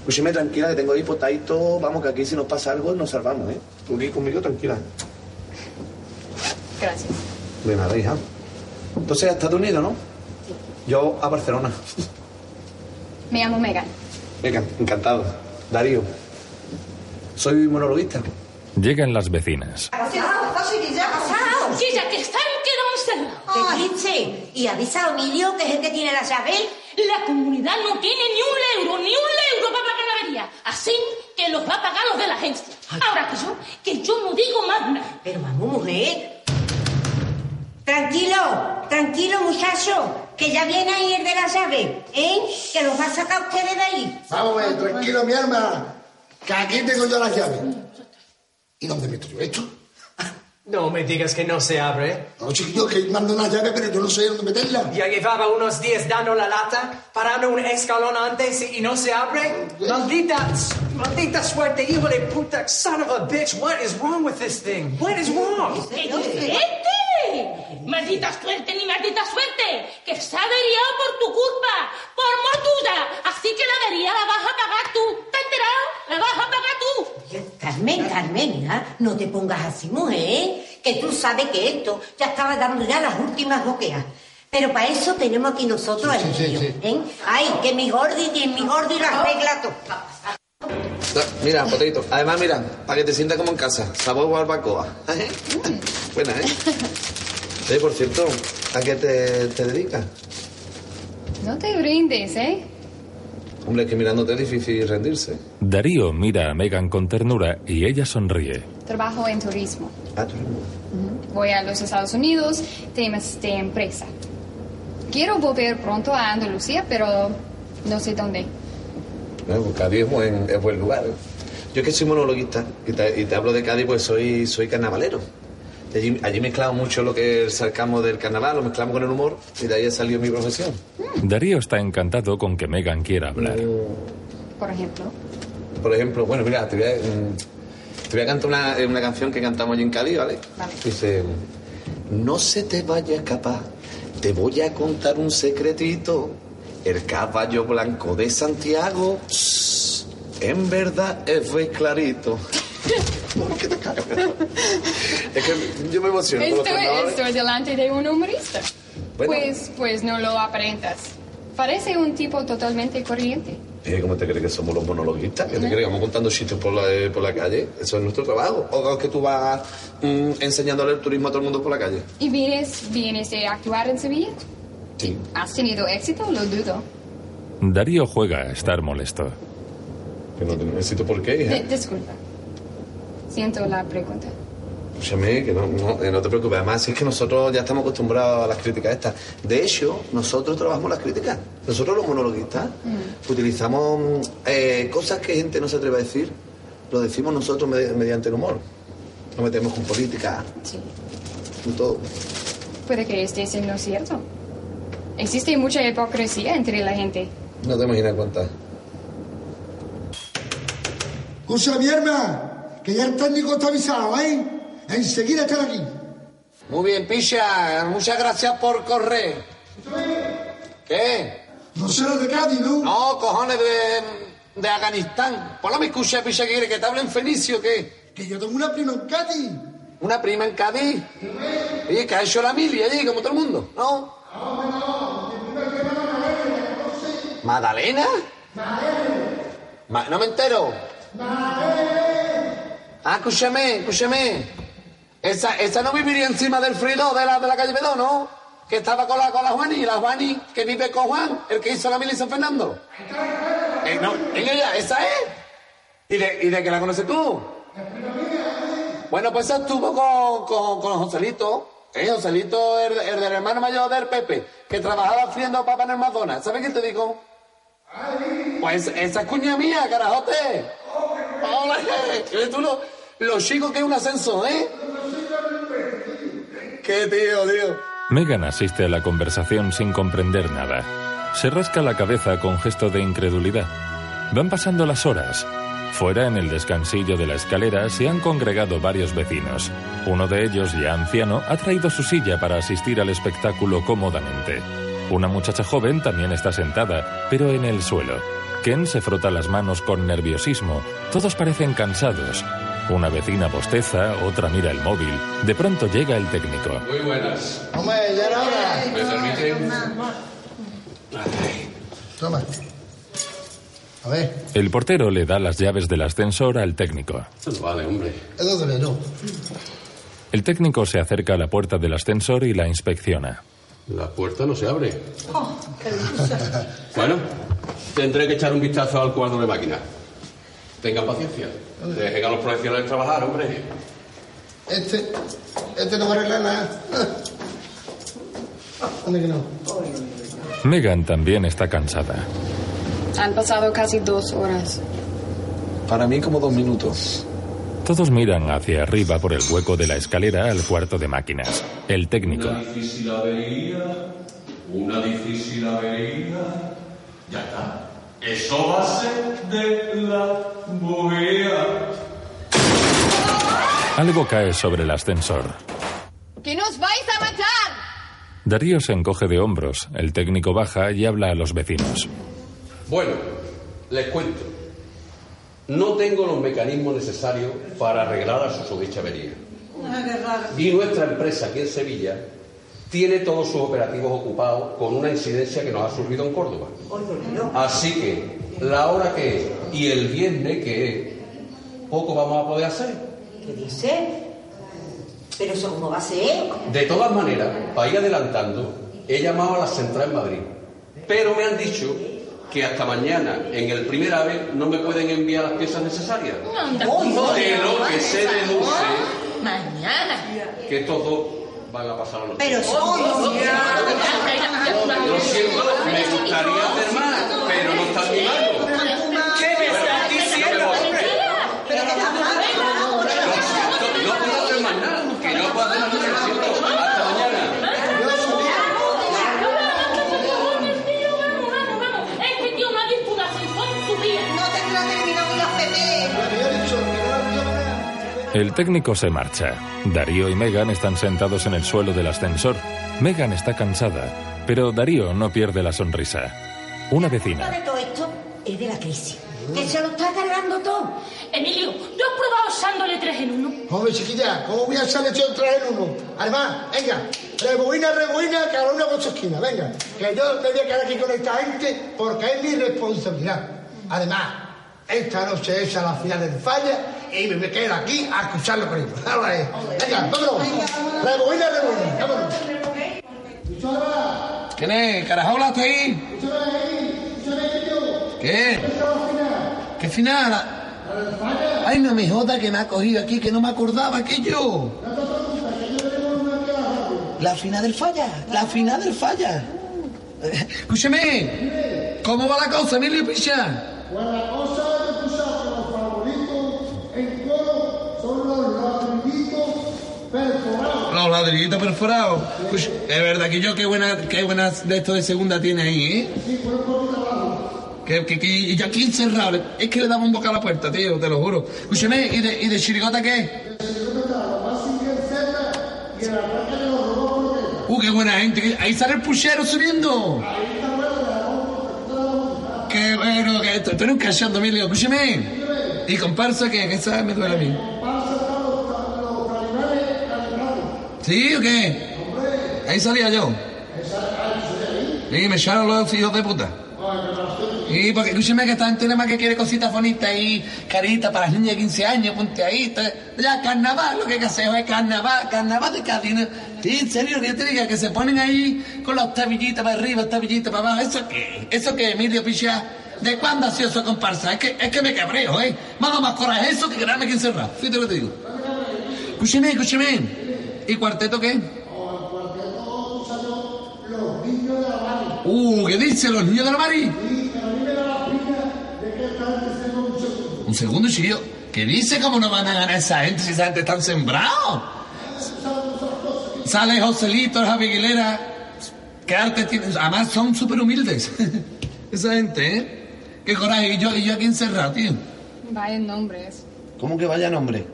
Escúcheme, tranquila, que tengo ahí potadito. Vamos, que aquí si nos pasa algo nos salvamos, ¿eh? Tú aquí conmigo, tranquila. Gracias. De nada, hija. Entonces, a Estados Unidos, ¿no? Yo a Barcelona. Me llamo Megan. Venga, encantado. Darío. Soy monologuista. Llegan las vecinas. Chica, que están quedando encerrados. ¿Qué dice? ¿Y avisa a Emilio, que es el que tiene la llave? La comunidad no tiene ni un euro, ni un euro para pagar la avería. Así que los va a pagar los de la agencia. Ahora que yo, que yo no digo más nada. Pero vamos, mujer. Tranquilo, tranquilo, muchacho, que ya viene ahí el de la llave, ¿eh? Que los va a sacar ustedes de ahí. Vamos ver, tranquilo, mi alma, que aquí tengo yo las llaves. ¿Y dónde meto yo esto? No me digas que no se abre. No, chiquillo, que mando una llave, pero yo no sé dónde meterla. Ya llevaba unos días dando la lata, parando un escalón antes y no se abre. Maldita, maldita suerte, hijo de puta, son of a bitch. What is wrong with this thing? What is wrong? ¡Qué ¡Maldita suerte, ni maldita suerte! ¡Que se ha averiado por tu culpa! ¡Por motuda! Así que la avería la vas a pagar tú. ¿Te has enterado? La vas a pagar tú. Carmen, Carmen, mira, no te pongas así, mujer, ¿eh? Que tú sabes que esto ya estaba dando ya las últimas boqueas. Pero para eso tenemos aquí nosotros al sí, niño, sí. ¿eh? Ay, que mi gordi, que mi gordi lo arregla todo. No, mira, potito. Además, mira, para que te sientas como en casa. Sabor barbacoa. Buena, ¿eh? Sí, por cierto, ¿a qué te, te dedicas? No te brindes, ¿eh? Hombre, es que mirándote es difícil rendirse. Darío mira a Megan con ternura y ella sonríe. Trabajo en turismo. Ah, tú Voy a los Estados Unidos, temas de empresa. Quiero volver pronto a Andalucía, pero no sé dónde. Bueno, pues Cádiz es buen, es buen lugar. ¿eh? Yo es que soy monologuista y te, y te hablo de Cádiz, pues soy, soy carnavalero. Allí, allí mezclamos mucho lo que es el sarcasmo del carnaval, lo mezclamos con el humor y de ahí ha salido mi profesión. Darío está encantado con que Megan quiera hablar. Por ejemplo. Por ejemplo, bueno, mira, te voy a, mm, te voy a cantar una, una canción que cantamos allí en Cádiz, ¿vale? Vale. Dice, no se te vaya a escapar, te voy a contar un secretito. El caballo blanco de Santiago, pss, en verdad es muy clarito. ¿Qué te cagas? es que yo me emociono con los Estoy, carnavales. estoy delante de un humorista. Bueno. Pues, pues no lo aparentas. Parece un tipo totalmente corriente. Eh, ¿Cómo te crees que somos los monologuistas? ¿Qué te crees que vamos contando chistes por la, eh, por la calle? Eso es nuestro trabajo. ¿O es que tú vas mm, enseñándole el turismo a todo el mundo por la calle? ¿Y vienes, vienes de actuar en Sevilla? Sí. ¿Has tenido éxito? Lo dudo. Darío juega a estar molesto. Que no te necesito por qué, hija. De- disculpa. Siento la pregunta. Escúchame, que no, no, no te preocupes. Además, es que nosotros ya estamos acostumbrados a las críticas estas. De hecho, nosotros trabajamos las críticas. Nosotros los monologuistas utilizamos mm, eh, cosas que gente no se atreve a decir. Lo decimos nosotros me- mediante el humor. Nos metemos con política, Sí. con todo. Puede que esté siendo cierto. Existe mucha hipocresía entre la gente. No te imaginas cuántas. Escucha, mi hermana, que ya el técnico está avisado, ¿eh? Enseguida están aquí. Muy bien, Picha, muchas gracias por correr. ¿Qué? No sé lo de Cádiz, ¿no? No, cojones de, de Afganistán. Por la me escucha, Picha, que quiere que te hable en fenicio, ¿qué? Que yo tengo una prima en Cádiz. ¿Una prima en Cádiz? Oye, que ha hecho la mili allí, como todo el mundo, ¿no? ¿Madalena? Ma- no me entero. Ah, escúchame, escúchame. Esa, esa no viviría encima del frido de la, de la calle Bedó, ¿no? Que estaba con la, con la Juani, la Juani que vive con Juan, el que hizo la mili San Fernando. Eh, no, ella, esa es. ¿Y de, ¿Y de qué la conoces tú? Bueno, pues estuvo con, con, con Joselito, ¿eh? Joselito, el, el del hermano mayor del Pepe, que trabajaba friendo papa en el Madonna. ¿Sabes qué te digo? Pues esa es cuña mía, carajote. Eh, tú lo, lo chico que es un ascenso, ¿eh? Qué tío, tío. Megan asiste a la conversación sin comprender nada. Se rasca la cabeza con gesto de incredulidad. Van pasando las horas. Fuera, en el descansillo de la escalera, se han congregado varios vecinos. Uno de ellos, ya anciano, ha traído su silla para asistir al espectáculo cómodamente. Una muchacha joven también está sentada, pero en el suelo. Ken se frota las manos con nerviosismo. Todos parecen cansados. Una vecina bosteza, otra mira el móvil. De pronto llega el técnico. Muy buenas. Hombre, ya era hora. ¿Me permiten? Toma. A ver, El portero le da las llaves del ascensor al técnico. Eso no vale, hombre. es donde verlo. El técnico se acerca a la puerta del ascensor y la inspecciona. La puerta no se abre. Bueno, tendré que echar un vistazo al cuadro de máquina. Tengan paciencia. Dejen a los profesionales trabajar, hombre. Este, este no va a arreglar nada. ¿Dónde que no? Megan también está cansada. Han pasado casi dos horas. Para mí como dos minutos. Todos miran hacia arriba por el hueco de la escalera al cuarto de máquinas. El técnico. Una difícil avería, una difícil avería. Ya está. Eso va a ser de la bujía. Algo cae sobre el ascensor. ¡Que nos vais a matar! Darío se encoge de hombros. El técnico baja y habla a los vecinos. Bueno, les cuento. No tengo los mecanismos necesarios para arreglar la susodicha avería. Y nuestra empresa aquí en Sevilla tiene todos sus operativos ocupados con una incidencia que nos ha surgido en Córdoba. Así que la hora que es y el viernes que es, poco vamos a poder hacer. ¿Qué dice? Pero eso cómo va a ser. De todas maneras, para ir adelantando, he llamado a la central en Madrid. Pero me han dicho que hasta mañana, en el primer AVE, no me pueden enviar las piezas necesarias. Anda, De lo que se deduce Mañana. que todos van a pasar a los Pero son Lo siento, me gustaría hacer más, pero no está mi El técnico se marcha. Darío y Megan están sentados en el suelo del ascensor. Megan está cansada, pero Darío no pierde la sonrisa. Una de vecina. todo esto es de la crisis. Que se lo está cargando todo. Emilio, ¿tú has probado usándole tres en uno? Hombre, chiquilla, ¿cómo voy a salir yo traer uno? Además, venga, rebobina, rebobina, cada uno con su esquina, venga. Que yo me voy a quedar aquí con esta gente porque es mi responsabilidad. Además, esta noche es a la final del falla y me quedo aquí a escucharlo con ellos. Venga, vámonos. Rebobina, rebobina, vámonos. ¿Quién es? ¿Carajola está ahí? ¿Qué? ¿Qué final? Ay, no me joda que me ha cogido aquí, que no me acordaba que yo. La final del falla, la final del falla. Escúchame, ¿cómo va la cosa, Emilio Picha? Pues la cosa es que tú sabes que los favoritos en coro son los ladrillitos perforados. Los ladrillitos perforados. Pues, es verdad que yo qué buena, qué buenas de esto de segunda tiene ahí, ¿eh? Que, que, que y yo aquí encerrado. Es que le daba un boca a la puerta, tío, te lo juro. Escúchame, ¿y de, y de chirigota qué? ¡Uh, qué buena gente! Ahí sale el puchero subiendo. ¡Qué bueno! Que esto, tú eres un cachando, Emilio. Escúchame. ¿Y comparsa qué? Que esa me duele a mí. ¿Sí o qué? Ahí salía yo. Sí, me echaron los hijos de puta. Sí, porque escúcheme que esta gente nada más que quiere cositas bonitas y caritas para las niñas de 15 años, ponte ahí. Ya, carnaval, lo que hay que hacer es carnaval, carnaval de. ¿no? Sí, en serio, que yo te diga que se ponen ahí con las tabillitas para arriba, tabillitas para abajo. ¿Eso qué? ¿Eso qué, Emilio Pichá? ¿De cuándo ha sido eso comparsa? Es que, es que me cabreo, ¿eh? Dado más coraje eso que quedarme aquí encerrado. Fíjate lo que te digo. Escúcheme, escúcheme. ¿Y cuarteto qué? Uh, ¿qué dice los niños de la Mari? Un segundo, chiquillo. ¿Qué dice? ¿Cómo no van a ganar esa gente si esa gente están sembrados? Sale Joselito, Javi Aguilera. ¿Qué arte tiene? Además son súper humildes. esa gente, ¿eh? Qué coraje. Y yo, y yo aquí encerrado, tío. Vaya nombres. ¿Cómo que vaya nombre?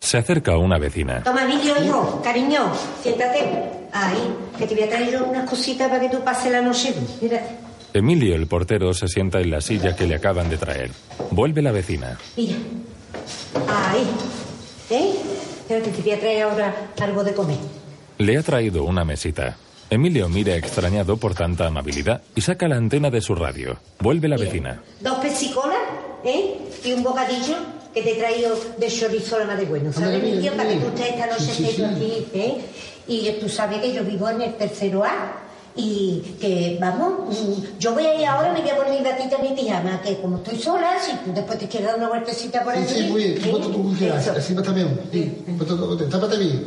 Se acerca una vecina. Toma, Emilio, hijo, cariño, siéntate. Ahí, que te voy a traer unas cositas para que tú pases la noche. Mira, Emilio, el portero, se sienta en la silla que le acaban de traer. Vuelve la vecina. mira. Ahí. ¿Eh? Espérate, te voy a traer ahora algo de comer. Le ha traído una mesita. Emilio mira extrañado por tanta amabilidad y saca la antena de su radio. Vuelve la vecina. Dos pesicolas, ¿eh? Y un bocadillo que te he traído de chorizo la madre bueno. ¿Sabes, Emilio? Para que tú estés esta noche Sí, sí, estés aquí, ¿eh? Y tú sabes que yo vivo en el tercero A. Y que, vamos, mm, yo voy a ir ahora, me voy a poner mi batita, mi pijama, que como estoy sola, si tú después te quieres dar una vueltecita por Sí, aquí. sí, muy bien. Ponte tú quieras. Así bien. Sí, tú. Tápate bien.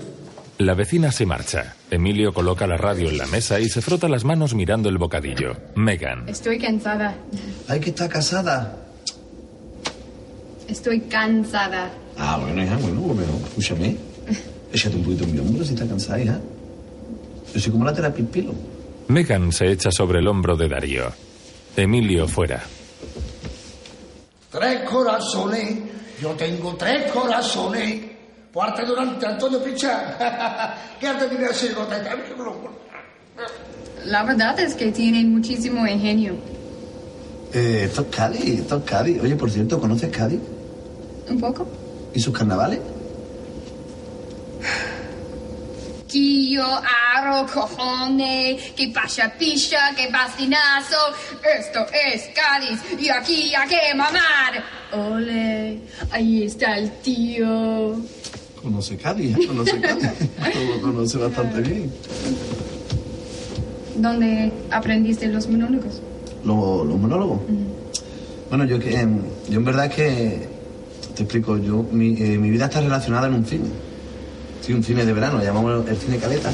La vecina se marcha. Emilio coloca la radio en la mesa y se frota las manos mirando el bocadillo. Megan. Estoy cansada. Hay que estar casada. Estoy cansada. Ah, bueno, hija, bueno, pero escúchame. Échate un poquito en mi hombro si estás cansada, hija. Yo soy como la terapia en pelo. Megan se echa sobre el hombro de Darío. Emilio fuera. Tres corazones. Yo tengo tres corazones. Por arte durante Antonio Pichá. ¿Qué arte tiene gota? La verdad es que tienen muchísimo ingenio. Eh, esto es Cádiz, esto es Cádiz. Oye, por cierto, ¿conoces Cádiz? Un poco. ¿Y sus carnavales? Quillo, aro, cojones, que pasha picha, que bastinazo. Esto es Cádiz y aquí hay que mamar. Ole, ahí está el tío. Conoce Cádiz, ¿eh? conoce Cádiz. Lo conoce bastante bien. ¿Dónde aprendiste los monólogos? Los, los monólogos. Bueno, yo que em, yo en verdad es que te explico, yo mi, eh, mi vida está relacionada en un cine. Sí, un cine de verano, lo llamamos el cine caleta.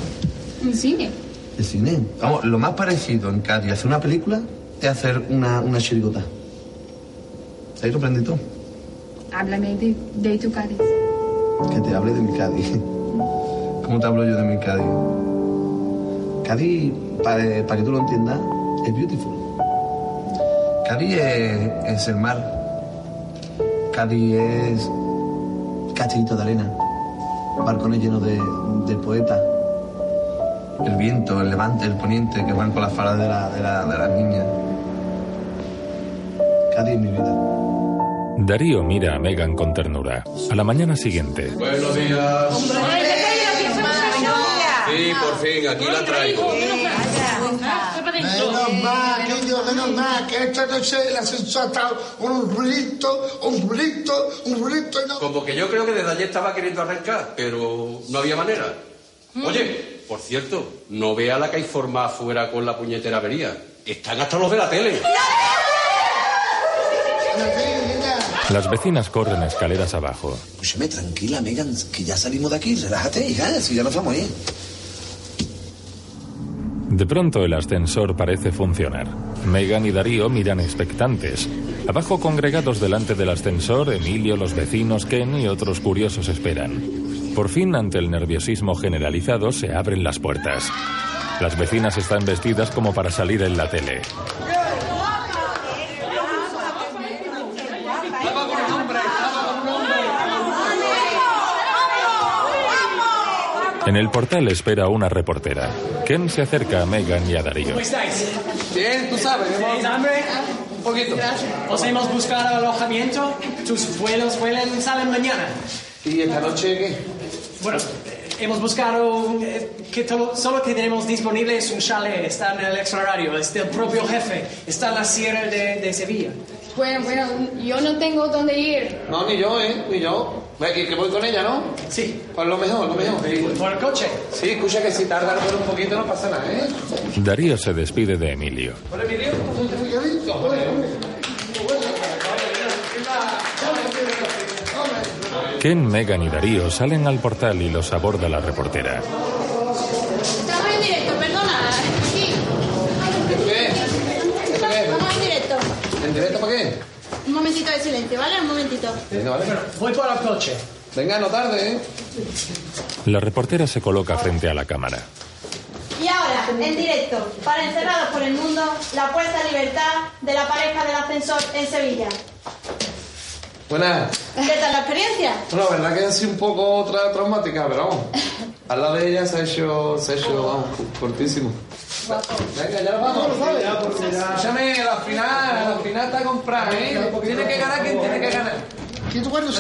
¿Un cine? El cine. Vamos, lo más parecido en Cádiz hacer una película es hacer una, una chirigota. ¿Te has sorprendido? Háblame de, de tu Cádiz. Que te hable de mi Cádiz. ¿Cómo te hablo yo de mi Cádiz? Cádiz, para que tú lo entiendas, es beautiful. Cádiz es, es el mar. Cádiz es castellito de arena. Balcones llenos de, de poetas. El viento, el levante, el poniente que van con las faldas de, la- de, la- de las niñas. Cádiz mi vida. Darío mira a Megan con ternura. A la mañana siguiente, Buenos días. Sí, por fin, aquí la traigo. Menos mal, niño, menos mal, que esta noche el ascensor ha estado un ruidito, un ruidito, un ruidito y no... Como que yo creo que desde ayer estaba queriendo arrancar, pero no había manera. Oye, por cierto, no vea la que hay forma afuera con la puñetera avería. Están hasta los de la tele. las vecinas corren escaleras abajo. Escúchame, tranquila, Megan, que ya salimos de aquí. Relájate, hija, si ya nos vamos a ir. De pronto el ascensor parece funcionar. Megan y Darío miran expectantes. Abajo congregados delante del ascensor, Emilio, los vecinos, Ken y otros curiosos esperan. Por fin, ante el nerviosismo generalizado, se abren las puertas. Las vecinas están vestidas como para salir en la tele. En el portal espera una reportera. Ken se acerca a Megan y a Darío. ¿Cómo estáis? Bien, tú sabes. ¿Tenéis hambre? Un poquito. Os hemos buscado alojamiento. Tus vuelos vuelan, salen mañana. ¿Y esta noche qué? Bueno, eh, hemos buscado eh, que to- solo que tenemos disponible es un chalet. Está en el extrarradio. Es del propio jefe. Está en la sierra de, de Sevilla. Bueno, bueno, yo no tengo dónde ir. No, ni yo, ¿eh? Ni yo. Que, que voy con ella, ¿no? Sí. Pues lo mejor, lo mejor. ¿Por el coche? Sí, escucha que si tarda por un poquito no pasa nada, ¿eh? Darío se despide de Emilio. Hola, Emilio. Ken, Megan y Darío salen al portal y los aborda la reportera. ¿En directo para qué? Un momentito de silencio, ¿vale? Un momentito. Venga, vale. Voy por el coche. Venga, no tarde, ¿eh? La reportera se coloca frente a la cámara. Y ahora, en directo, para Encerrados por el Mundo, la puesta a libertad de la pareja del ascensor en Sevilla. Buenas. ¿Qué tal la experiencia? Bueno, la verdad que ha sido un poco tra- traumática, pero vamos. Al lado de ella se ha hecho, se ha hecho, vamos, cortísimo. Venga, ya nos vamos. Escúchame, la final, la final está comprada, ¿eh? Tiene que ganar quien tiene que ganar. ¿Quién cuándo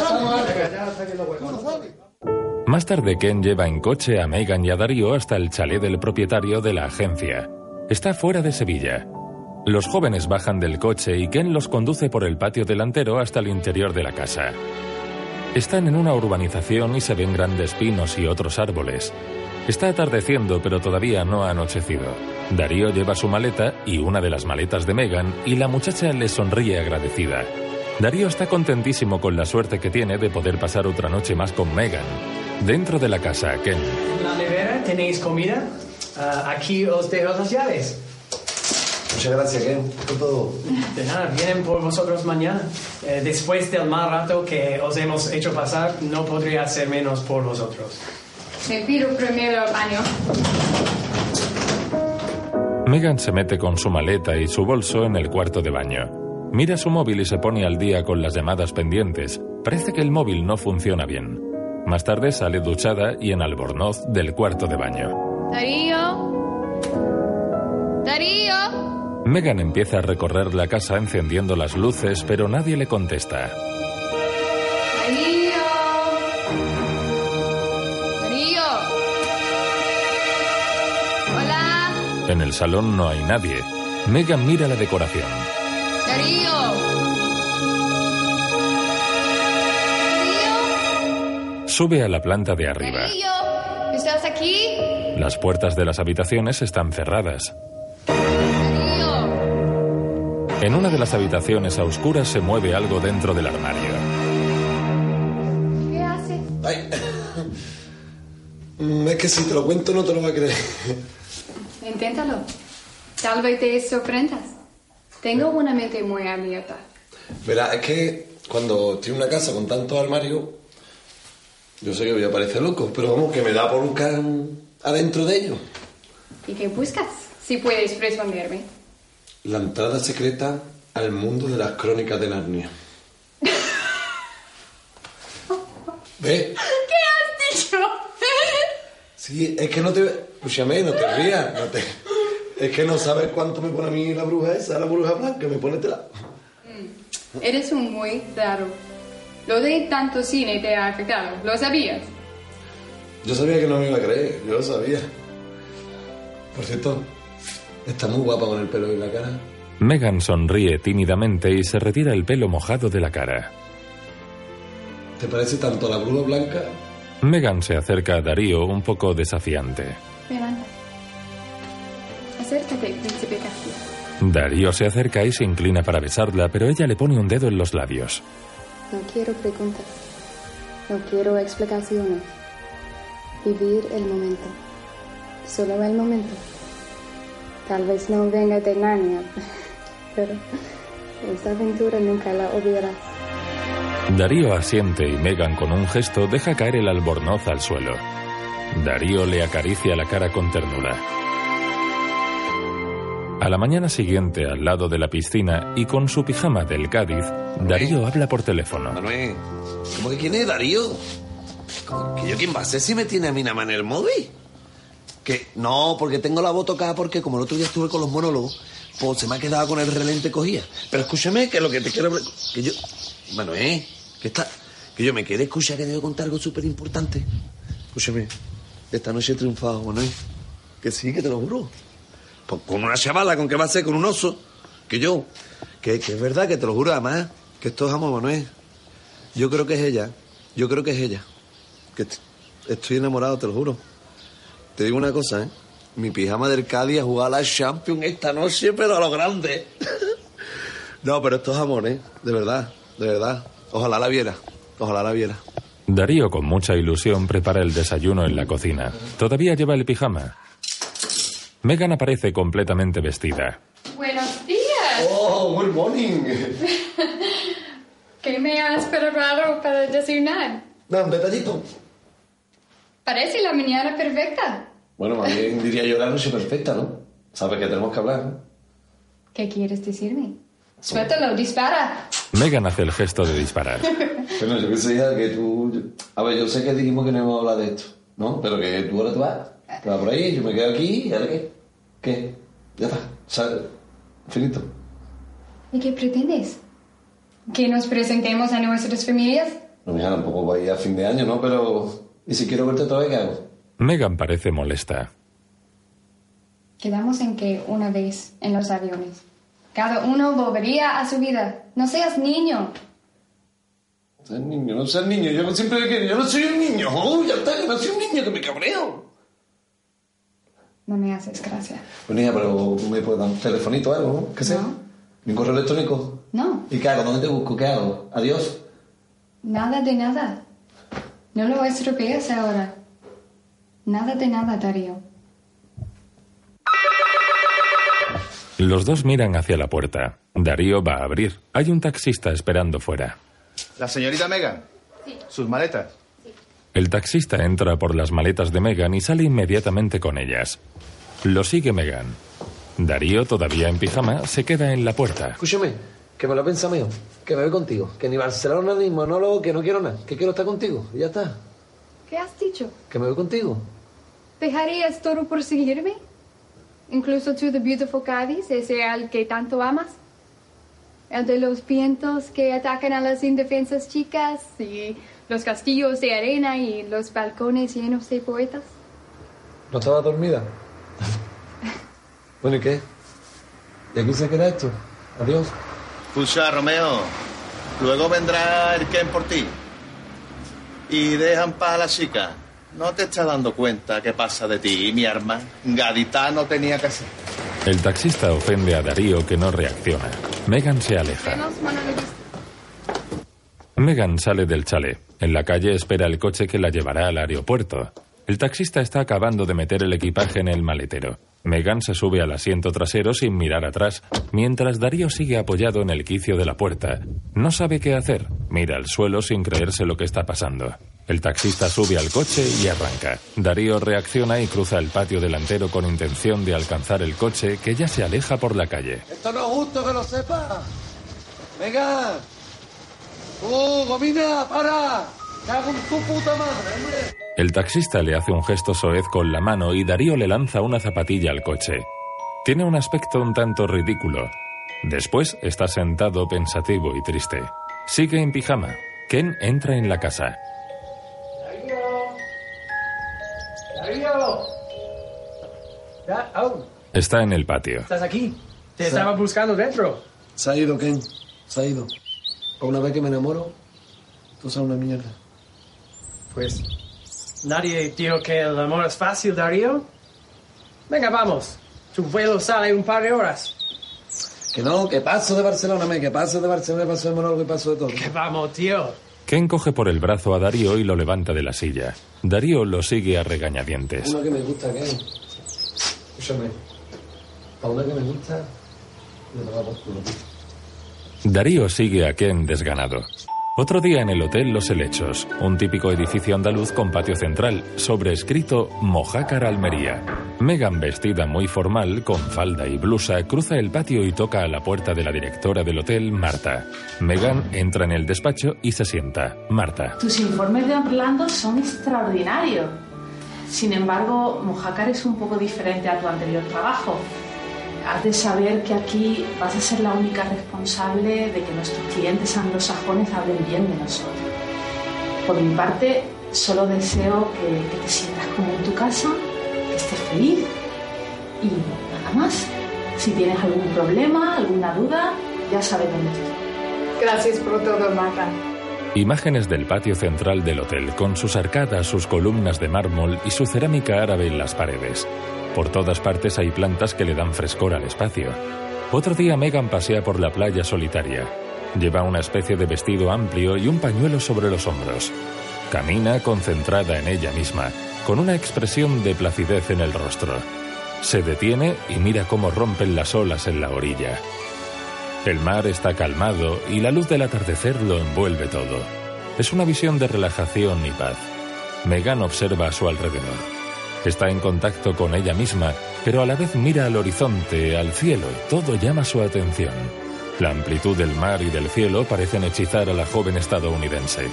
Más tarde, Ken lleva en coche a Megan y a Darío hasta el chalet del propietario de la agencia. Está fuera de Sevilla. Los jóvenes bajan del coche y Ken los conduce por el patio delantero hasta el interior de la casa. Están en una urbanización y se ven grandes pinos y otros árboles. Está atardeciendo, pero todavía no ha anochecido. Darío lleva su maleta y una de las maletas de Megan y la muchacha le sonríe agradecida. Darío está contentísimo con la suerte que tiene de poder pasar otra noche más con Megan. Dentro de la casa, Ken. En la nevera tenéis comida. Ah, aquí os dejo las llaves. Muchas gracias, Ken. Por todo. De nada, vienen por vosotros mañana. Eh, después del mal rato que os hemos hecho pasar, no podría hacer menos por vosotros. Me pido primero al baño. Megan se mete con su maleta y su bolso en el cuarto de baño. Mira su móvil y se pone al día con las llamadas pendientes. Parece que el móvil no funciona bien. Más tarde sale duchada y en albornoz del cuarto de baño. Darío. Darío. Megan empieza a recorrer la casa encendiendo las luces, pero nadie le contesta. En el salón no hay nadie. Megan mira la decoración. Darío. Sube a la planta de arriba. Darío. ¿Estás aquí? Las puertas de las habitaciones están cerradas. En una de las habitaciones a oscuras se mueve algo dentro del armario. ¿Qué hace? Ay. Mm, Es que si te lo cuento no te lo vas a creer. Inténtalo. Tal vez te sorprendas. Tengo una mente muy abierta. Verá, es que cuando estoy en una casa con tantos armarios, yo sé que voy a parecer loco, pero vamos, que me da por buscar adentro de ellos. ¿Y qué buscas? Si puedes responderme. La entrada secreta al mundo de las crónicas de Narnia. ¿Ves? ¿Qué has dicho? Sí, es que no te... Escúchame, no te rías. No te... Es que no sabes cuánto me pone a mí la bruja esa, la bruja blanca, me pone tela. Eres un muy raro. Lo de tanto cine te ha afectado. ¿Lo sabías? Yo sabía que no me iba a creer, yo lo sabía. Por cierto, está muy guapa con el pelo en la cara. Megan sonríe tímidamente y se retira el pelo mojado de la cara. ¿Te parece tanto la bruja blanca? Megan se acerca a Darío un poco desafiante. Anda. Acércate, príncipe. Darío se acerca y se inclina para besarla, pero ella le pone un dedo en los labios. No quiero preguntas. No quiero explicaciones. Vivir el momento. Solo el momento. Tal vez no venga de Narnia, pero esta aventura nunca la olvidarás. Darío asiente y Megan con un gesto deja caer el albornoz al suelo. Darío le acaricia la cara con ternura. A la mañana siguiente, al lado de la piscina y con su pijama del Cádiz, Darío habla por teléfono. Manuel, ¿cómo que quién es Darío? Que yo quién va a ser si me tiene a mí nada más en el móvil. Que no, porque tengo la voz tocada porque como el otro día estuve con los monólogos, pues se me ha quedado con el relente cogía. Pero escúchame que lo que te quiero... Que yo... Manuel, que está... Que yo me quedé escuchar que debo contar algo súper importante. Escúchame, esta noche he triunfado, Manuel. Que sí, que te lo juro. Pues con una chavala, ¿con qué va a ser? Con un oso. Que yo. Que, que es verdad, que te lo juro, además. Que esto es amor, Manuel. Yo creo que es ella. Yo creo que es ella. Que est- estoy enamorado, te lo juro. Te digo una cosa, ¿eh? Mi pijama del Cádiz a jugar a la Champions esta noche, pero a lo grande. no, pero esto es amor, ¿eh? De verdad, de verdad. Ojalá la viera. Ojalá la viera. Darío, con mucha ilusión, prepara el desayuno en la cocina. Todavía lleva el pijama. Megan aparece completamente vestida. Buenos días. Oh, good morning. ¿Qué me has preparado para desayunar? No, un detallito. Parece la mañana perfecta. Bueno, más bien diría yo la noche perfecta, ¿no? Sabes que tenemos que hablar, ¿no? ¿Qué quieres decirme? Suéltalo, dispara. Megan hace el gesto de disparar. Bueno, yo que sé, hija, que tú... A ver, yo sé que dijimos que no íbamos a hablar de esto, ¿no? Pero que tú ahora tú vas, te vas por ahí, yo me quedo aquí, ¿y ahora qué? ¿Qué? Ya está, ¿sabes? Finito. ¿Y qué pretendes? ¿Que nos presentemos a nuestras familias? No, mija, tampoco voy a ir a fin de año, ¿no? Pero... ¿Y si quiero verte otra vez, qué hago? Megan parece molesta. Quedamos en que una vez en los aviones. Cada uno volvería a su vida. No seas niño. Ser niño, no ser niño. Yo siempre querido... Yo no soy un niño. Oh, ya está, yo no soy un niño, que me cabreo. No me haces gracia. Bueno, hija, pero me puedes dar un telefonito o algo, ¿no? ¿Qué sé? ¿Mi correo electrónico? No, ¿Y qué hago? ¿Dónde te busco? ¿Qué hago? Adiós. nada de nada. No lo estropees ahora. Nada de nada, Darío. Los dos miran hacia la puerta. Darío va a abrir. Hay un taxista esperando fuera. La señorita Megan. Sus maletas. El taxista entra por las maletas de Megan y sale inmediatamente con ellas. Lo sigue Megan. Darío, todavía en pijama, se queda en la puerta. Escúchame, que me lo he pensado mío. Que me voy contigo. Que ni Barcelona ni monólogo, que no quiero nada. Que quiero estar contigo. Y ya está. ¿Qué has dicho? Que me voy contigo. ¿Dejarías todo por seguirme? Incluso tú, The Beautiful Cádiz, ese al que tanto amas. El de los vientos que atacan a las indefensas chicas y los castillos de arena y los balcones llenos de poetas. ¿No estaba dormida? bueno, ¿y qué? ¿Y aquí se queda esto? Adiós. Escucha, Romeo. Luego vendrá el Ken por ti. Y dejan paz a la chica. No te estás dando cuenta qué pasa de ti, mi arma. Gaditano tenía que ser. El taxista ofende a Darío que no reacciona. Megan se aleja. Megan sale del chalet. En la calle espera el coche que la llevará al aeropuerto. El taxista está acabando de meter el equipaje en el maletero. Megan se sube al asiento trasero sin mirar atrás, mientras Darío sigue apoyado en el quicio de la puerta. No sabe qué hacer. Mira al suelo sin creerse lo que está pasando. El taxista sube al coche y arranca. Darío reacciona y cruza el patio delantero con intención de alcanzar el coche que ya se aleja por la calle. Esto no es justo que lo sepa. Venga. ¡Uh, Gomina, para! ¡Cago en tu puta madre, hombre! El taxista le hace un gesto soez con la mano y Darío le lanza una zapatilla al coche. Tiene un aspecto un tanto ridículo. Después está sentado pensativo y triste. Sigue en pijama. Ken entra en la casa. Darío. Da- oh, Está en el patio. ¿estás aquí? Te estaba buscando dentro. Se ha ido, Ken. Se ha ido. Una vez que me enamoro, tú sabes una mierda. Pues nadie dijo que el amor es fácil, Darío. Venga, vamos. Tu vuelo sale en un par de horas. Que no, que paso de Barcelona, me, que paso de Barcelona, paso de monólogo y paso de todo. Que vamos, tío. Ken coge por el brazo a Darío y lo levanta de la silla. Darío lo sigue a regañadientes. Una que me gusta, Ken. Escúchame. A una que me gusta, le toca por culo. Darío sigue a Ken desganado. Otro día en el Hotel Los Helechos, un típico edificio andaluz con patio central, sobrescrito Mojácar Almería. Megan, vestida muy formal, con falda y blusa, cruza el patio y toca a la puerta de la directora del hotel, Marta. Megan entra en el despacho y se sienta. Marta. Tus informes de Orlando son extraordinarios. Sin embargo, Mojácar es un poco diferente a tu anterior trabajo. Has de saber que aquí vas a ser la única responsable de que nuestros clientes anglosajones hablen bien de nosotros. Por mi parte, solo deseo que, que te sientas como en tu casa, que estés feliz y nada más. Si tienes algún problema, alguna duda, ya sabes dónde estoy. Gracias por todo, Marta. Imágenes del patio central del hotel, con sus arcadas, sus columnas de mármol y su cerámica árabe en las paredes. Por todas partes hay plantas que le dan frescor al espacio. Otro día Megan pasea por la playa solitaria. Lleva una especie de vestido amplio y un pañuelo sobre los hombros. Camina concentrada en ella misma, con una expresión de placidez en el rostro. Se detiene y mira cómo rompen las olas en la orilla. El mar está calmado y la luz del atardecer lo envuelve todo. Es una visión de relajación y paz. Megan observa a su alrededor. Está en contacto con ella misma, pero a la vez mira al horizonte, al cielo. Todo llama su atención. La amplitud del mar y del cielo parecen hechizar a la joven estadounidense.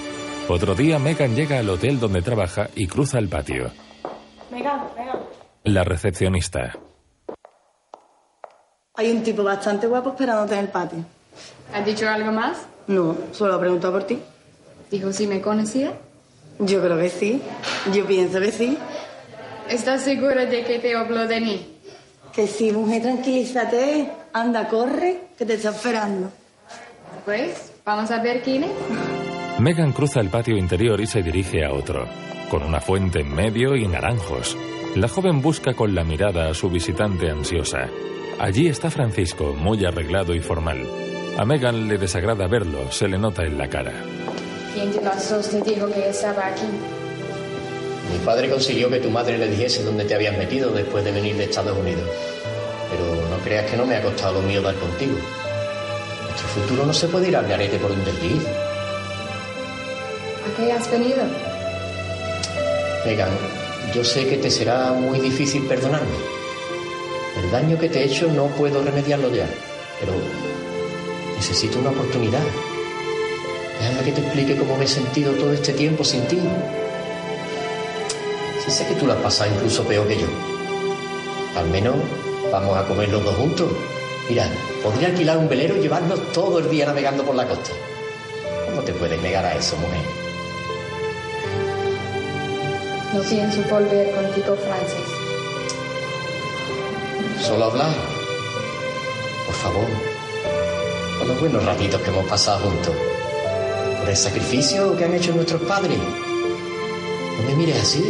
Otro día Megan llega al hotel donde trabaja y cruza el patio. Megan, Megan. La recepcionista. Hay un tipo bastante guapo esperándote en el patio. ¿Has dicho algo más? No, solo ha preguntado por ti. Dijo si me conocía. Yo creo que sí. Yo pienso que sí. ¿Estás segura de que te habló de mí? Que sí, mujer, tranquilízate. Anda, corre, que te está esperando. Pues, vamos a ver quién es. Megan cruza el patio interior y se dirige a otro, con una fuente en medio y naranjos. La joven busca con la mirada a su visitante ansiosa. Allí está Francisco, muy arreglado y formal. A Megan le desagrada verlo, se le nota en la cara. ¿Quién de los dos te dijo que estaba aquí? Mi padre consiguió que tu madre le dijese dónde te habías metido después de venir de Estados Unidos. Pero no creas que no me ha costado lo mío dar contigo. Nuestro futuro no se puede ir al garete por un desliz. ¿A qué has venido? Megan, yo sé que te será muy difícil perdonarme. El daño que te he hecho no puedo remediarlo ya, pero necesito una oportunidad. Déjame que te explique cómo me he sentido todo este tiempo sin ti. Sí sé que tú lo has pasado incluso peor que yo. Al menos vamos a comer los dos juntos. Mira, podría alquilar un velero y llevarnos todo el día navegando por la costa. ¿Cómo te puedes negar a eso, mujer? No pienso volver contigo, Francis. Solo hablar. Por favor. Por los buenos ratitos que hemos pasado juntos. Por el sacrificio que han hecho nuestros padres. No me mires así.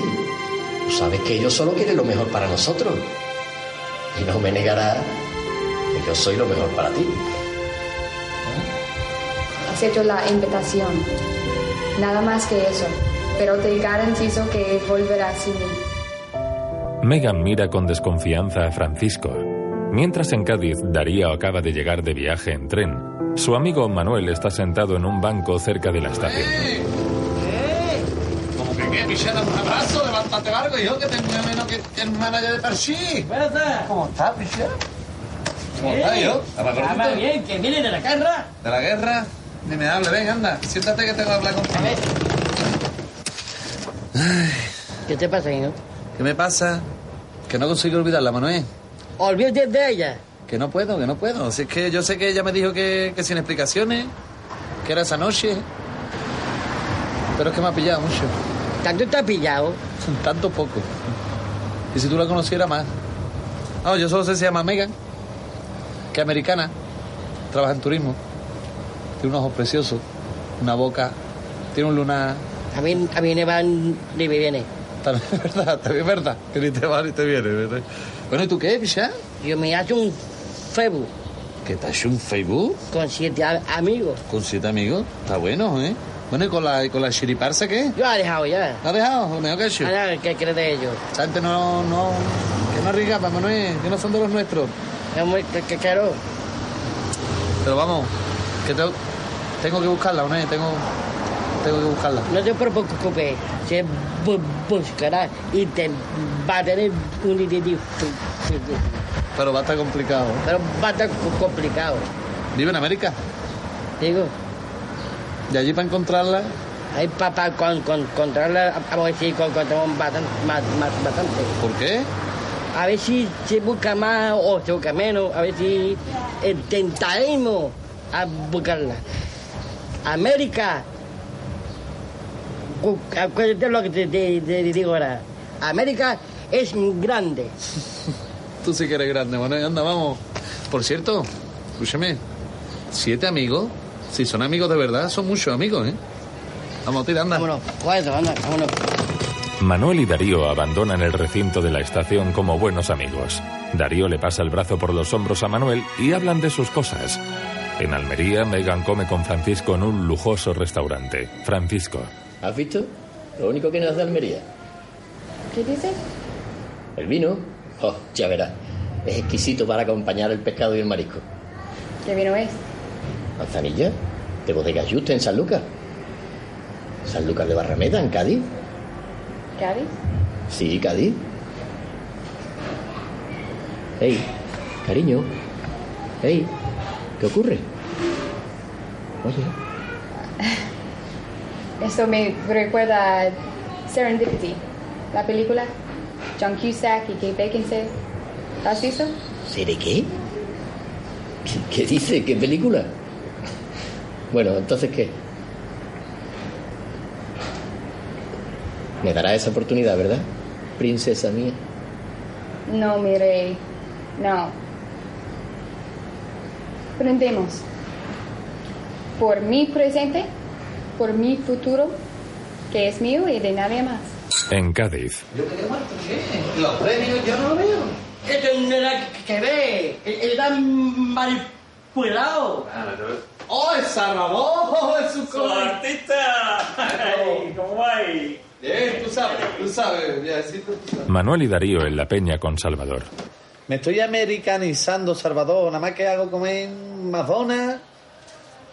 Tú sabes que ellos solo quieren lo mejor para nosotros. Y no me negarás que yo soy lo mejor para ti. Acepto la invitación. Nada más que eso. Pero te garantizo que volverás sin mí. Megan mira con desconfianza a Francisco. Mientras en Cádiz, Darío acaba de llegar de viaje en tren. Su amigo Manuel está sentado en un banco cerca de la estación. Como que qué, Michelle, dame un abrazo, levántate largo, hijo, que tengo menos que el manager de Percy. ¿Cómo estás, Michelle? ¿Cómo estás, hijo? ¿Estás Ah, bien, que viene de la guerra. ¿De la guerra? Ni me hable, ven, anda, siéntate que tengo que hablar contigo. ¿Qué te pasa, hijo? ¿Qué me pasa? Que no consigo olvidarla, Manuel. Olvídate de ella. Que no puedo, que no puedo. Si es que yo sé que ella me dijo que, que sin explicaciones, que era esa noche. Pero es que me ha pillado mucho. ¿Tanto te ha pillado? Tanto poco. Y si tú la conocieras más. No, yo solo sé que se llama Megan, que es americana, trabaja en turismo, tiene un ojo precioso, una boca, tiene un lunar. A mí, a mí me van ni me viene. También es verdad, también es verdad, que ni te va ni te viene. ¿verdad? Bueno, ¿y tú qué, Pichá? Yo me hago un Facebook ¿Que te has hecho un Facebook con siete amigos. con siete amigos? Está bueno, ¿eh? Bueno, ¿y con la, y con la chiriparsa qué? Yo la he dejado ya. ¿La has dejado? Lo mejor que he hecho. Ahora, ¿qué crees de ellos? Esa gente no, no, que no arriesga, Manuel, que no son de los nuestros. Es muy que, que quiero. Pero vamos, que te, Tengo que buscarla, ¿no? Tengo, tengo que buscarla. No te preocupes, se bu- buscará y te va a tener un identificación. Pero va a estar complicado. Pero va a estar co- complicado. ¿Vive en América? Digo. ¿Y allí para encontrarla? Ahí para encontrarla, a ver si encontramos bastante. Más, más- bastante. ¿Por qué? A ver si se busca más o se busca menos, a ver si intentaremos a buscarla. América, acuérdate lo que te, te- te digo ahora. América es grande. Tú sí que eres grande, bueno, anda, vamos. Por cierto, escúchame, siete amigos, si son amigos de verdad, son muchos amigos, ¿eh? Vamos, tira, anda. Vámonos, cuatro, anda, vámonos. Manuel y Darío abandonan el recinto de la estación como buenos amigos. Darío le pasa el brazo por los hombros a Manuel y hablan de sus cosas. En Almería, Megan come con Francisco en un lujoso restaurante. Francisco. ¿Has visto? Lo único que nos da Almería. ¿Qué dice? El vino, oh, ya verás. Es exquisito para acompañar el pescado y el marisco. ¿Qué vino es? Manzanilla, de bodega Juste en San Lucas. San Lucas de Barrameda, en Cádiz. ¿Cádiz? Sí, Cádiz. Ey, cariño. Ey, ¿qué ocurre? Oye, Esto me recuerda a Serendipity, la película. John Cusack y Kate Beckinsale. ¿La has visto? ¿seré qué? ¿Qué, dice? ¿Qué película? Bueno, entonces, ¿qué? Me dará esa oportunidad, ¿verdad? Princesa mía. No, mire. No. Prendemos. Por mi presente, por mi futuro, que es mío y de nadie más. En Cádiz. Los premios yo no lo veo. ¿Qué tendrá que ver? Está manipulado. ¡Oh, es Salvador! ¡Es su artista! ¿Cómo va ahí? Bien, tú sabes, tú sabes, ya, sí, tú sabes. Manuel y Darío en la peña con Salvador. Me estoy americanizando, Salvador. Nada más que hago comer Madonna,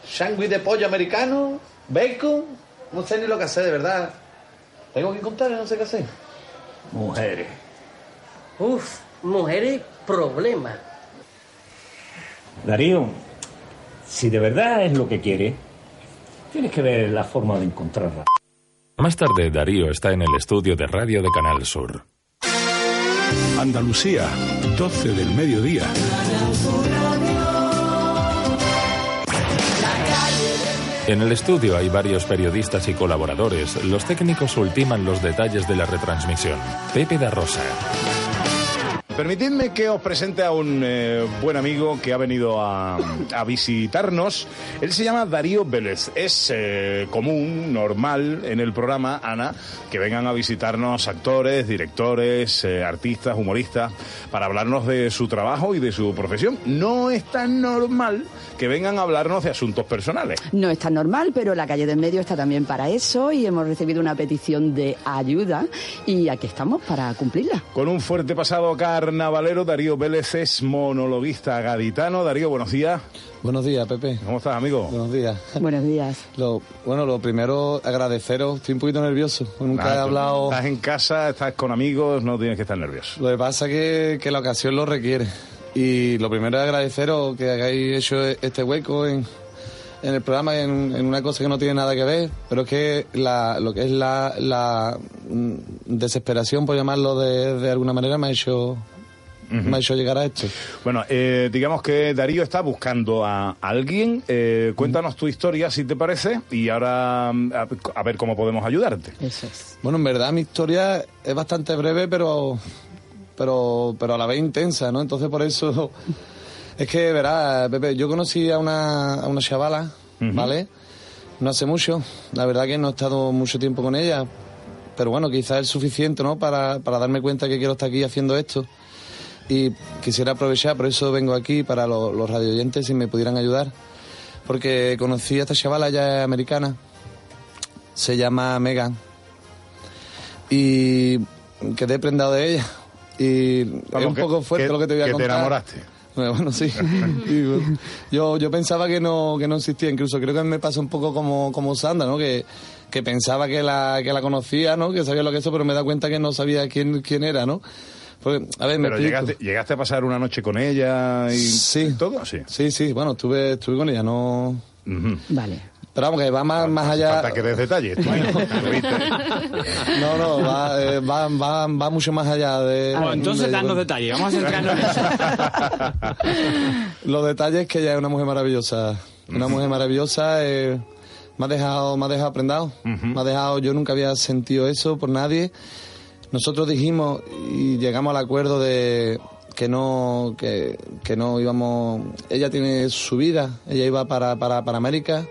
sándwich de pollo americano, bacon. No sé ni lo que hacer, de verdad. Tengo que contar, no sé qué hacer. Mujeres. Uf, mujeres, problema. Darío, si de verdad es lo que quiere, tienes que ver la forma de encontrarla. Más tarde, Darío está en el estudio de radio de Canal Sur. Andalucía, 12 del mediodía. En el estudio hay varios periodistas y colaboradores. Los técnicos ultiman los detalles de la retransmisión. Pepe da Rosa. Permitidme que os presente a un eh, buen amigo que ha venido a, a visitarnos. Él se llama Darío Vélez. Es eh, común, normal en el programa, Ana, que vengan a visitarnos actores, directores, eh, artistas, humoristas, para hablarnos de su trabajo y de su profesión. No es tan normal que vengan a hablarnos de asuntos personales. No es tan normal, pero la calle del medio está también para eso y hemos recibido una petición de ayuda y aquí estamos para cumplirla. Con un fuerte pasado carnavalero, Darío Vélez es monologuista gaditano. Darío, buenos días. Buenos días, Pepe. ¿Cómo estás, amigo? Buenos días. Buenos días. Lo, bueno, lo primero, agradeceros. Estoy un poquito nervioso. Nunca Nada, he hablado. Estás en casa, estás con amigos, no tienes que estar nervioso. Lo que pasa es que, que la ocasión lo requiere. Y lo primero es agradeceros que hayáis hecho este hueco en, en el programa, en, en una cosa que no tiene nada que ver, pero es que la, lo que es la, la mm, desesperación, por llamarlo de, de alguna manera, me ha hecho, me ha hecho llegar a esto. Bueno, eh, digamos que Darío está buscando a alguien. Eh, cuéntanos tu historia, si te parece, y ahora mm, a, a ver cómo podemos ayudarte. Eso es. Bueno, en verdad mi historia es bastante breve, pero, pero, pero a la vez intensa, ¿no? Entonces por eso es que, verás, Pepe, yo conocí a una, a una chavala, ¿vale? No hace mucho, la verdad que no he estado mucho tiempo con ella, pero bueno, quizás es suficiente, ¿no? Para, para darme cuenta que quiero estar aquí haciendo esto. Y quisiera aprovechar, por eso vengo aquí, para lo- los radioyentes, si me pudieran ayudar. Porque conocí a esta chavala, ya es americana, se llama Megan y quedé prendado de ella. Y es Vamos, un que- poco fuerte que- lo que te voy a que te contar. enamoraste. Eh, Bueno, sí. Yo, yo pensaba que no, que no existía, incluso creo que me pasa un poco como, como Sandra, ¿no? Que, que pensaba que la, que la conocía, ¿no? Que sabía lo que eso, pero me da cuenta que no sabía quién, quién era, ¿no? Porque, a ver, me Pero llegaste, llegaste a pasar una noche con ella y Sí. todo, sí. Sí, sí, bueno, estuve, estuve con ella, no... Vale. Pero vamos, que va más, más allá... Falta que des detalles. tú, lo viste. No, no, va, eh, va, va, va mucho más allá de... Bueno, entonces de- danos detalles, vamos a centrarnos en eso. Los detalles que ella es una mujer maravillosa. Una mujer maravillosa. eh, me ha dejado, me ha dejado prendado. Me ha dejado, yo nunca había sentido eso por nadie. Nosotros dijimos y llegamos al acuerdo de que no, que, no íbamos. Ella tiene su vida. Ella iba para, para, para América.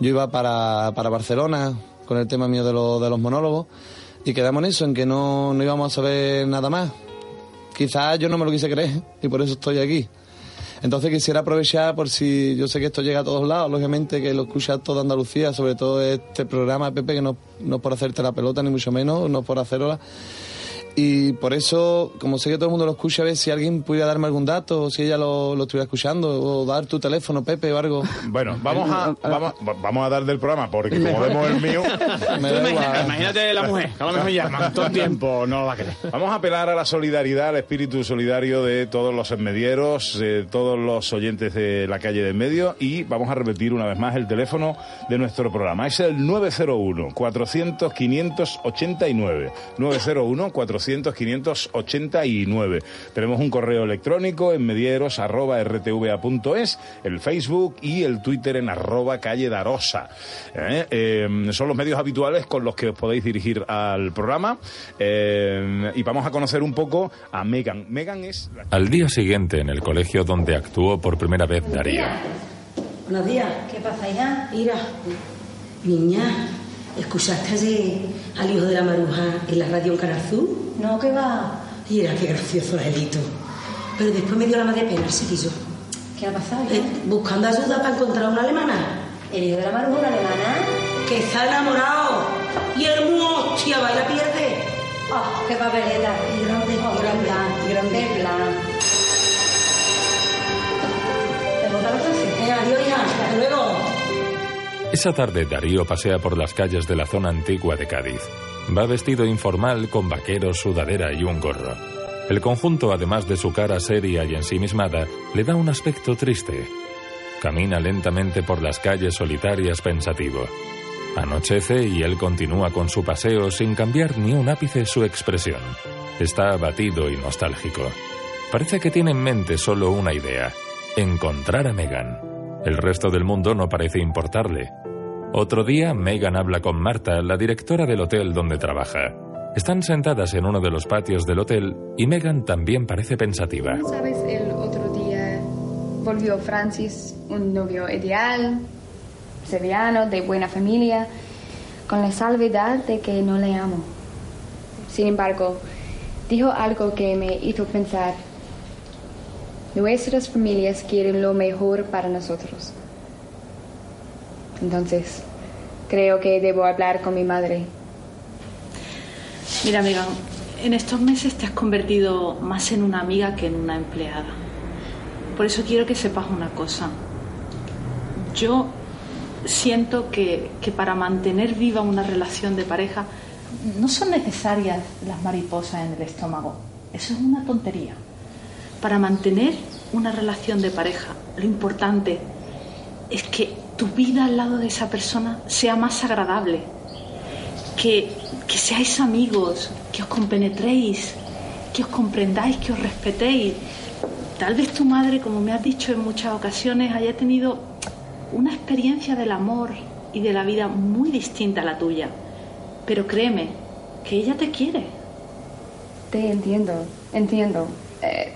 Yo iba para, para Barcelona con el tema mío de, los de los monólogos. Y quedamos en eso, en que no, no íbamos a saber nada más. Quizás yo no me lo quise creer y por eso estoy aquí. Entonces quisiera aprovechar por si yo sé que esto llega a todos lados, lógicamente que lo escucha toda Andalucía, sobre todo este programa, Pepe, que no, no es por hacerte la pelota, ni mucho menos, no es por hacerla. Y por eso, como sé que todo el mundo lo escucha, a ver si alguien pudiera darme algún dato, o si ella lo, lo estuviera escuchando, o dar tu teléfono, Pepe, o algo. Bueno, vamos a, vamos, vamos a dar del programa, porque como vemos el mío... Me da igual. Imagínate la mujer, que a lo mejor llama todo el tiempo, no lo va a querer. Vamos a apelar a la solidaridad, al espíritu solidario de todos los enmedieros, de todos los oyentes de la calle de en medio y vamos a repetir una vez más el teléfono de nuestro programa. Es el 901-400-589. 901-400-589. Tenemos un correo electrónico en medieros.rtva.es, el Facebook y el Twitter en arroba calle darosa. ¿Eh? Eh, son los medios habituales con los que os podéis dirigir al programa Eh, y vamos a conocer un poco a Megan. Megan es... la- Al día siguiente, en el colegio donde actuó por primera vez Darío, Buenos días. ¿Qué pasa, hija? Mira, niña, ¿escuchaste ayer al hijo de la maruja en la radio en Canal Sur? No, que va. Mira, qué gracioso el Elito. Pero después me dio la madre pena el chiquillo. ¿Qué ha pasado? buscando ayuda para encontrar una alemana. ¿El hijo de la maruja una alemana? Que está enamorado. Y el mu hostia, va y la pierde. ¡Ah, qué papeleta! Y grande, y grande, y grande. plan. ¿Te botaron entonces? Eh, adiós, hija. Hasta luego. Esa tarde Darío pasea por las calles de la zona antigua de Cádiz. Va vestido informal con vaqueros, sudadera y un gorro. El conjunto, además de su cara seria y ensimismada, le da un aspecto triste. Camina lentamente por las calles solitarias pensativo. Anochece y él continúa con su paseo sin cambiar ni un ápice su expresión. Está abatido y nostálgico. Parece que tiene en mente solo una idea, encontrar a Megan. El resto del mundo no parece importarle. Otro día, Megan habla con Marta, la directora del hotel donde trabaja. Están sentadas en uno de los patios del hotel y Megan también parece pensativa. ¿Sabes? El otro día volvió Francis, un novio ideal, sevillano, de buena familia, con la salvedad de que no le amo. Sin embargo, dijo algo que me hizo pensar. Nuestras familias quieren lo mejor para nosotros. Entonces, creo que debo hablar con mi madre. Mira, Megan, en estos meses te has convertido más en una amiga que en una empleada. Por eso quiero que sepas una cosa. Yo siento que, que para mantener viva una relación de pareja no son necesarias las mariposas en el estómago. Eso es una tontería. Para mantener una relación de pareja, lo importante es que tu vida al lado de esa persona sea más agradable, que, que seáis amigos, que os compenetréis, que os comprendáis, que os respetéis. Tal vez tu madre, como me has dicho en muchas ocasiones, haya tenido una experiencia del amor y de la vida muy distinta a la tuya. Pero créeme, que ella te quiere. Te entiendo, entiendo. Eh,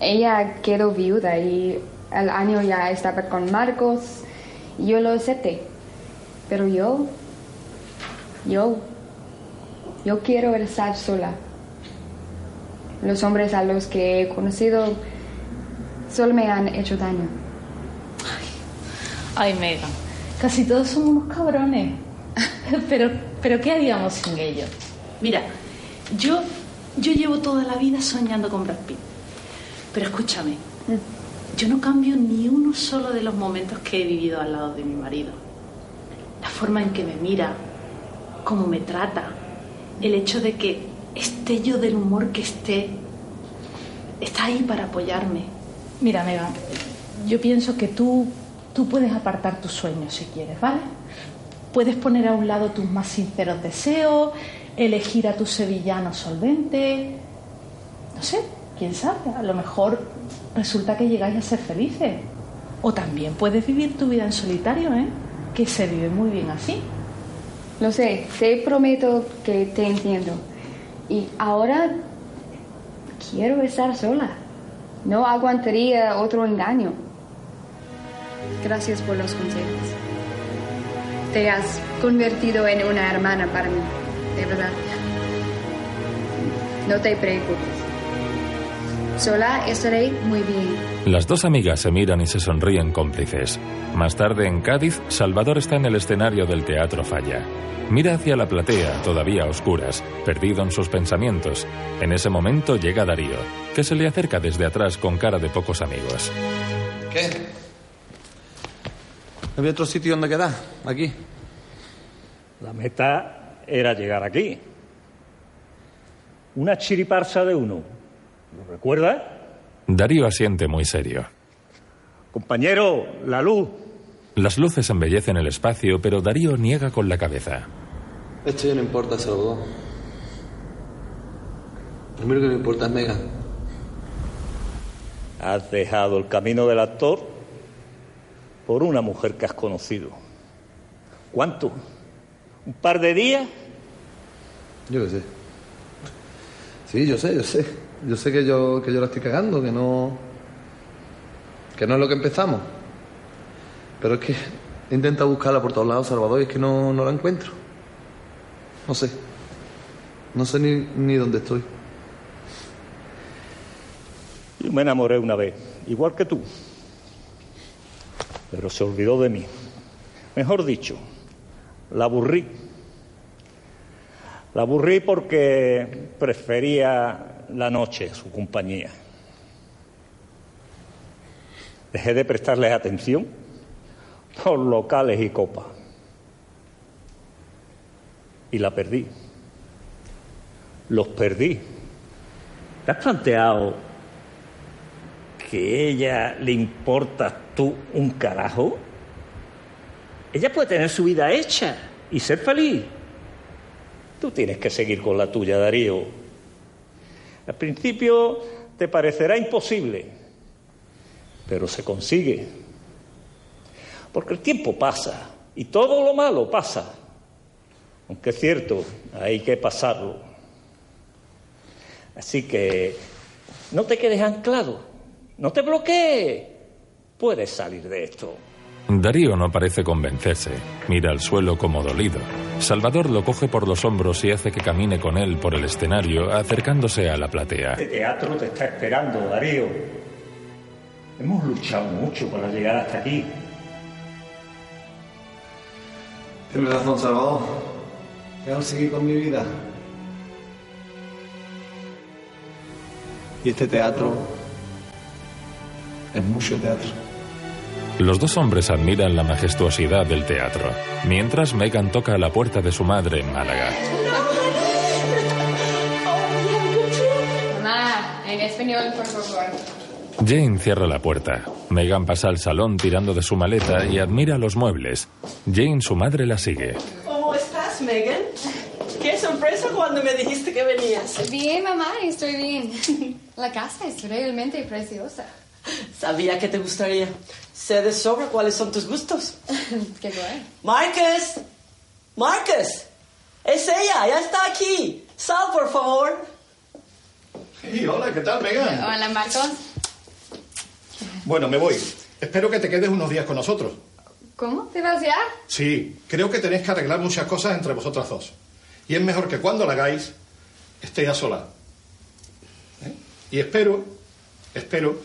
ella quedó viuda y al año ya estaba con Marcos yo lo acepté. Pero yo, yo, yo quiero estar sola. Los hombres a los que he conocido solo me han hecho daño. Ay, Megan, casi todos somos unos cabrones. pero, pero ¿qué haríamos sin ellos? Mira, yo, yo llevo toda la vida soñando con Brad Pitt. Pero escúchame, yo no cambio ni uno solo de los momentos que he vivido al lado de mi marido. La forma en que me mira, cómo me trata, el hecho de que esté yo del humor que esté, está ahí para apoyarme. Mira, Megan, yo pienso que tú, tú puedes apartar tus sueños si quieres, ¿vale? Puedes poner a un lado tus más sinceros deseos, elegir a tu sevillano solvente. No sé, quién sabe, a lo mejor resulta que llegáis a ser felices. O también puedes vivir tu vida en solitario, ¿eh? Que se vive muy bien así. Lo sé, te prometo que te entiendo. Y ahora quiero estar sola. No aguantaría otro engaño. Gracias por los consejos. Te has convertido en una hermana para mí, de verdad. No te preocupes. Sola estaré muy bien. Las dos amigas se miran y se sonríen cómplices. Más tarde en Cádiz, Salvador está en el escenario del Teatro Falla. Mira hacia la platea, todavía a oscuras, perdido en sus pensamientos. En ese momento llega Darío, que se le acerca desde atrás con cara de pocos amigos. ¿Qué? ¿Había otro sitio donde quedar? Aquí. La meta era llegar aquí. Una chiriparsa de uno. ¿Lo recuerdas? Darío asiente muy serio. Compañero, la luz. Las luces embellecen el espacio, pero Darío niega con la cabeza. Esto ya no importa, Salvador. Lo único que me importa es Megan. Has dejado el camino del actor por una mujer que has conocido. ¿Cuánto? ¿Un par de días? Yo qué sé. Sí, yo sé, yo sé. Yo sé que yo, que yo la estoy cagando, que no. que no es lo que empezamos. Pero es que he buscarla por todos lados, Salvador, y es que no, no la encuentro. No sé. No sé ni, ni dónde estoy. Me enamoré una vez, igual que tú. Pero se olvidó de mí. Mejor dicho, la aburrí. La aburrí porque prefería la noche, su compañía. Dejé de prestarles atención por locales y copas. Y la perdí. Los perdí. ¿Te has planteado que ella le importas tú un carajo? Ella puede tener su vida hecha y ser feliz. Tú tienes que seguir con la tuya, Darío. Al principio te parecerá imposible, pero se consigue. Porque el tiempo pasa y todo lo malo pasa. Aunque es cierto, hay que pasarlo. Así que no te quedes anclado, no te bloquees. Puedes salir de esto. Darío no parece convencerse. Mira al suelo como dolido. Salvador lo coge por los hombros y hace que camine con él por el escenario, acercándose a la platea. Este teatro te está esperando, Darío. Hemos luchado mucho para llegar hasta aquí. Tienes razón, Salvador. Quiero seguir con mi vida. Y este teatro es mucho teatro. Los dos hombres admiran la majestuosidad del teatro, mientras Megan toca a la puerta de su madre en Málaga. Mamá, en español, por favor. Jane cierra la puerta. Megan pasa al salón tirando de su maleta y admira los muebles. Jane, su madre, la sigue. ¿Cómo estás, Megan? Qué sorpresa cuando me dijiste que venías. Bien, mamá, estoy bien. La casa es realmente preciosa. Sabía que te gustaría. Sé de sobra cuáles son tus gustos. Qué guay. Marcus, Marcus, es ella, ya está aquí. Sal, por favor. Sí, hola, ¿qué tal, Megan? Hola, Marcos. Bueno, me voy. Espero que te quedes unos días con nosotros. ¿Cómo? ¿Te vas ya? Sí, creo que tenéis que arreglar muchas cosas entre vosotras dos. Y es mejor que cuando la hagáis, estéis a solas. ¿Eh? Y espero, espero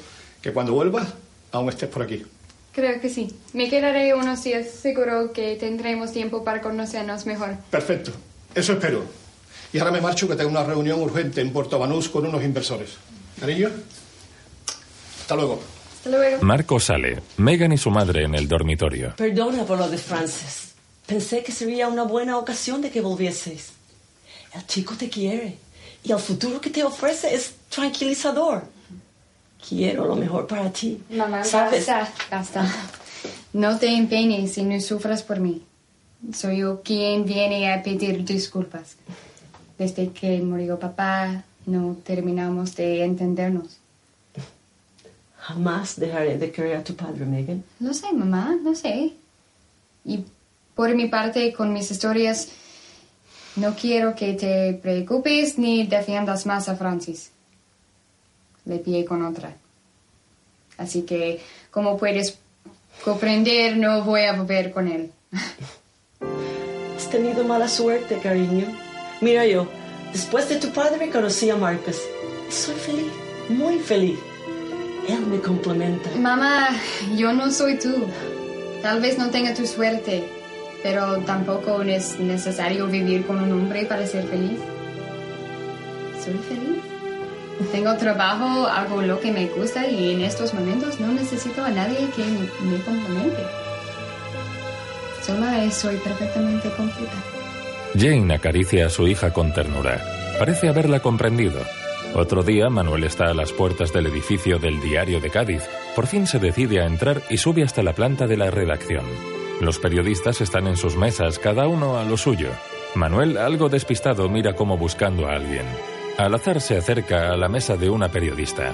que cuando vuelvas, aún estés por aquí. Creo que sí. Me quedaré unos días. Seguro que tendremos tiempo para conocernos mejor. Perfecto, eso espero. Y ahora me marcho que tengo una reunión urgente en Puerto Banús con unos inversores. Cariño, Hasta luego. Hasta luego. Marcos sale. Megan y su madre en el dormitorio. Perdona por lo de Francis. Pensé que sería una buena ocasión de que volvieseis. El chico te quiere y el futuro que te ofrece es tranquilizador. Quiero lo mejor para ti. Mamá, ¿Sabes? basta, basta. No te empeñes y no sufras por mí. Soy yo quien viene a pedir disculpas. Desde que murió papá, no terminamos de entendernos. Jamás dejaré de querer a tu padre, Megan. Lo sé, mamá, lo sé. Y por mi parte, con mis historias, no quiero que te preocupes ni defiendas más a Francis. Le pillé con otra. Así que, como puedes comprender, no voy a volver con él. Has tenido mala suerte, cariño. Mira yo, después de tu padre conocí a Marcus. Soy feliz, muy feliz. Él me complementa. Mamá, yo no soy tú. Tal vez no tenga tu suerte, pero tampoco es necesario vivir con un hombre para ser feliz. Soy feliz. Tengo trabajo, hago lo que me gusta y en estos momentos no necesito a nadie que me complemente. Sola soy perfectamente completa. Jane acaricia a su hija con ternura. Parece haberla comprendido. Otro día, Manuel está a las puertas del edificio del Diario de Cádiz. Por fin se decide a entrar y sube hasta la planta de la redacción. Los periodistas están en sus mesas, cada uno a lo suyo. Manuel, algo despistado, mira como buscando a alguien. Al azar se acerca a la mesa de una periodista.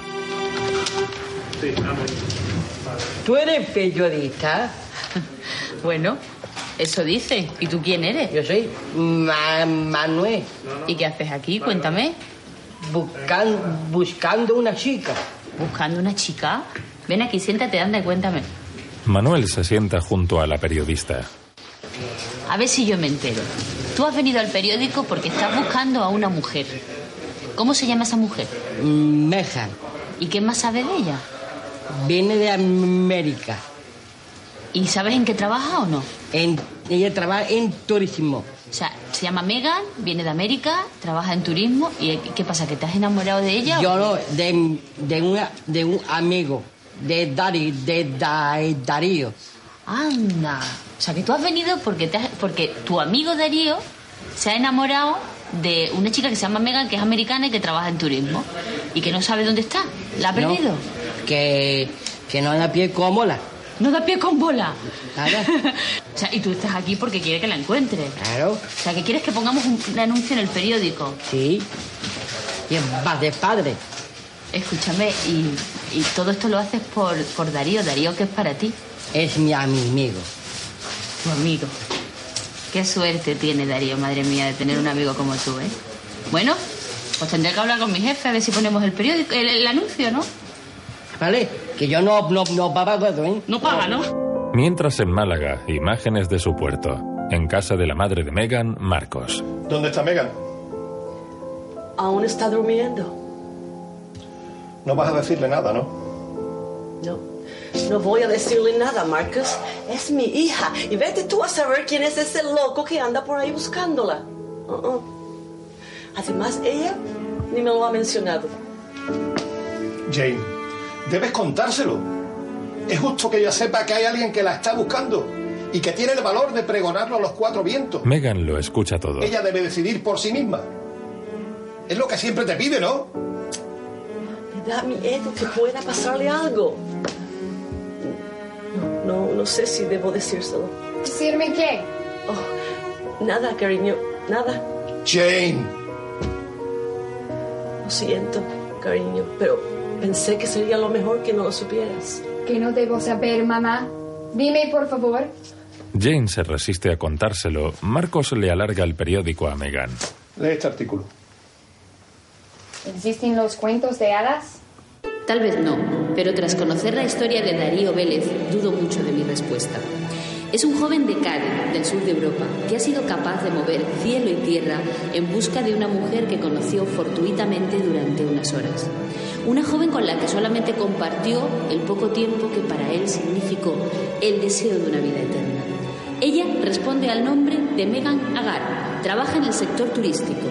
¿Tú eres periodista? Bueno, eso dice. ¿Y tú quién eres? Yo soy Ma- Manuel. ¿Y qué haces aquí? Cuéntame. Buscan- buscando una chica. ¿Buscando una chica? Ven aquí, siéntate, anda y cuéntame. Manuel se sienta junto a la periodista. A ver si yo me entero. Tú has venido al periódico porque estás buscando a una mujer. ¿Cómo se llama esa mujer? Meja. ¿Y qué más sabes de ella? Viene de América. ¿Y sabes en qué trabaja o no? En, ella trabaja en turismo. O sea, se llama Megan, viene de América, trabaja en turismo. ¿Y qué pasa? ¿Que te has enamorado de ella? Yo no, de, de, una, de un amigo, de, Dari, de Da- Darío. Anda. O sea, que tú has venido porque, te has- porque tu amigo Darío se ha enamorado de una chica que se llama Megan, que es americana y que trabaja en turismo. Y que no sabe dónde está. ¿La ha No, perdido? que, que no da pie con bola. ¿No da pie con bola? Claro. O sea, y tú estás aquí porque quieres que la encuentre. Claro. O sea, que quieres que pongamos un, un anuncio en el periódico. Sí. Y es de padre. Escúchame, y, y todo esto lo haces por, por Darío. Darío, ¿qué es para ti? Es mi amigo. Tu amigo. Qué suerte tiene Darío, madre mía, de tener un amigo como tú, ¿eh? Bueno, pues tendré que hablar con mi jefe a ver si ponemos el periódico, el, el anuncio, ¿no? ¿Vale? Que yo no, no, no pago eso, ¿eh? No paga, ¿no? Mientras en Málaga, imágenes de su puerto. En casa de la madre de Megan, Marcos. ¿Dónde está Megan? Aún está durmiendo. No vas a decirle nada, ¿no? No. No voy a decirle nada, Marcus. Es mi hija. Y vete tú a saber quién es ese loco que anda por ahí buscándola. Uh-uh. Además, ella ni me lo ha mencionado. Jane, debes contárselo. Es justo que ella sepa que hay alguien que la está buscando y que tiene el valor de pregonarlo a los cuatro vientos. Megan lo escucha todo. Ella debe decidir por sí misma. Es lo que siempre te pide, ¿no? Me da miedo que pueda pasarle algo. No, no, sé si debo decírselo. ¿Decirme qué? Oh, nada, cariño, nada. Jane. Lo siento, cariño, pero pensé que sería lo mejor que no lo supieras. Que no debo saber, mamá. Dime, por favor. Jane se resiste a contárselo. Marcos le alarga el periódico a Megan. Lee este artículo. ¿Existen los cuentos de hadas? Tal vez no, pero tras conocer la historia de Darío Vélez, dudo mucho de mi respuesta. Es un joven de Cádiz, del sur de Europa, que ha sido capaz de mover cielo y tierra en busca de una mujer que conoció fortuitamente durante unas horas. Una joven con la que solamente compartió el poco tiempo que para él significó el deseo de una vida eterna. Ella responde al nombre de Megan Agar, trabaja en el sector turístico.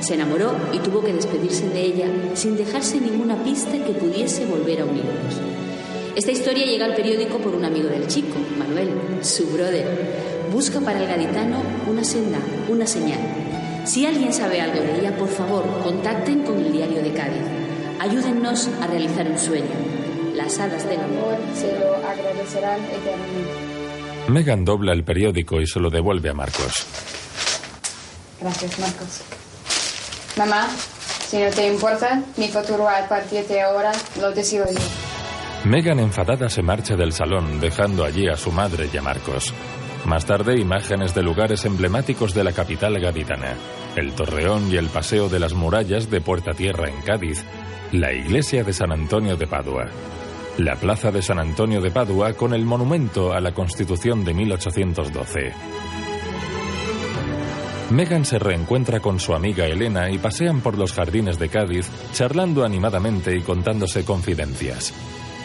Se enamoró y tuvo que despedirse de ella sin dejarse ninguna pista que pudiese volver a unirlos. Esta historia llega al periódico por un amigo del chico, Manuel, su brother. Busca para el gaditano una senda, una señal. Si alguien sabe algo de ella, por favor, contacten con el diario de Cádiz. Ayúdennos a realizar un sueño. Las hadas del amor se lo agradecerán eternamente. Megan dobla el periódico y se lo devuelve a Marcos. Gracias, Marcos. Mamá, si no te importa, mi futuro a partir de ahora lo decido yo. Megan enfadada se marcha del salón, dejando allí a su madre y a Marcos. Más tarde, imágenes de lugares emblemáticos de la capital gaditana. El Torreón y el Paseo de las Murallas de Puerta Tierra en Cádiz. La iglesia de San Antonio de Padua. La plaza de San Antonio de Padua con el monumento a la Constitución de 1812. Megan se reencuentra con su amiga Elena y pasean por los jardines de Cádiz, charlando animadamente y contándose confidencias.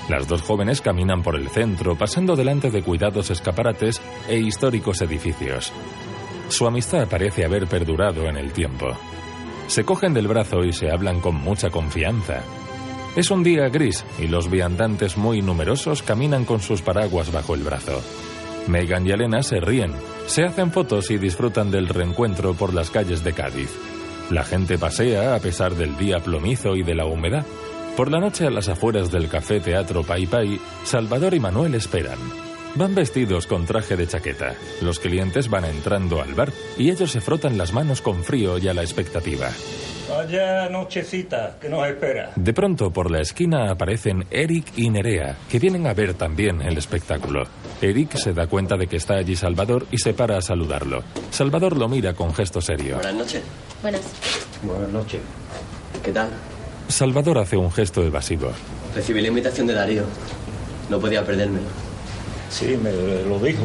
Las dos jóvenes caminan por el centro, pasando delante de cuidados escaparates e históricos edificios. Su amistad parece haber perdurado en el tiempo. Se cogen del brazo y se hablan con mucha confianza. Es un día gris y los viandantes muy numerosos caminan con sus paraguas bajo el brazo. Megan y Elena se ríen, se hacen fotos y disfrutan del reencuentro por las calles de Cádiz. La gente pasea a pesar del día plomizo y de la humedad. Por la noche a las afueras del café Teatro Pai Pai, Salvador y Manuel esperan. Van vestidos con traje de chaqueta. Los clientes van entrando al bar y ellos se frotan las manos con frío y a la expectativa. Vaya nochecita que nos espera. De pronto por la esquina aparecen Eric y Nerea, que vienen a ver también el espectáculo. Eric se da cuenta de que está allí Salvador y se para a saludarlo. Salvador lo mira con gesto serio. Buenas noches. Buenas. Buenas noches. ¿Qué tal? Salvador hace un gesto evasivo. Recibí la invitación de Darío. No podía perderme. Sí, me lo dijo.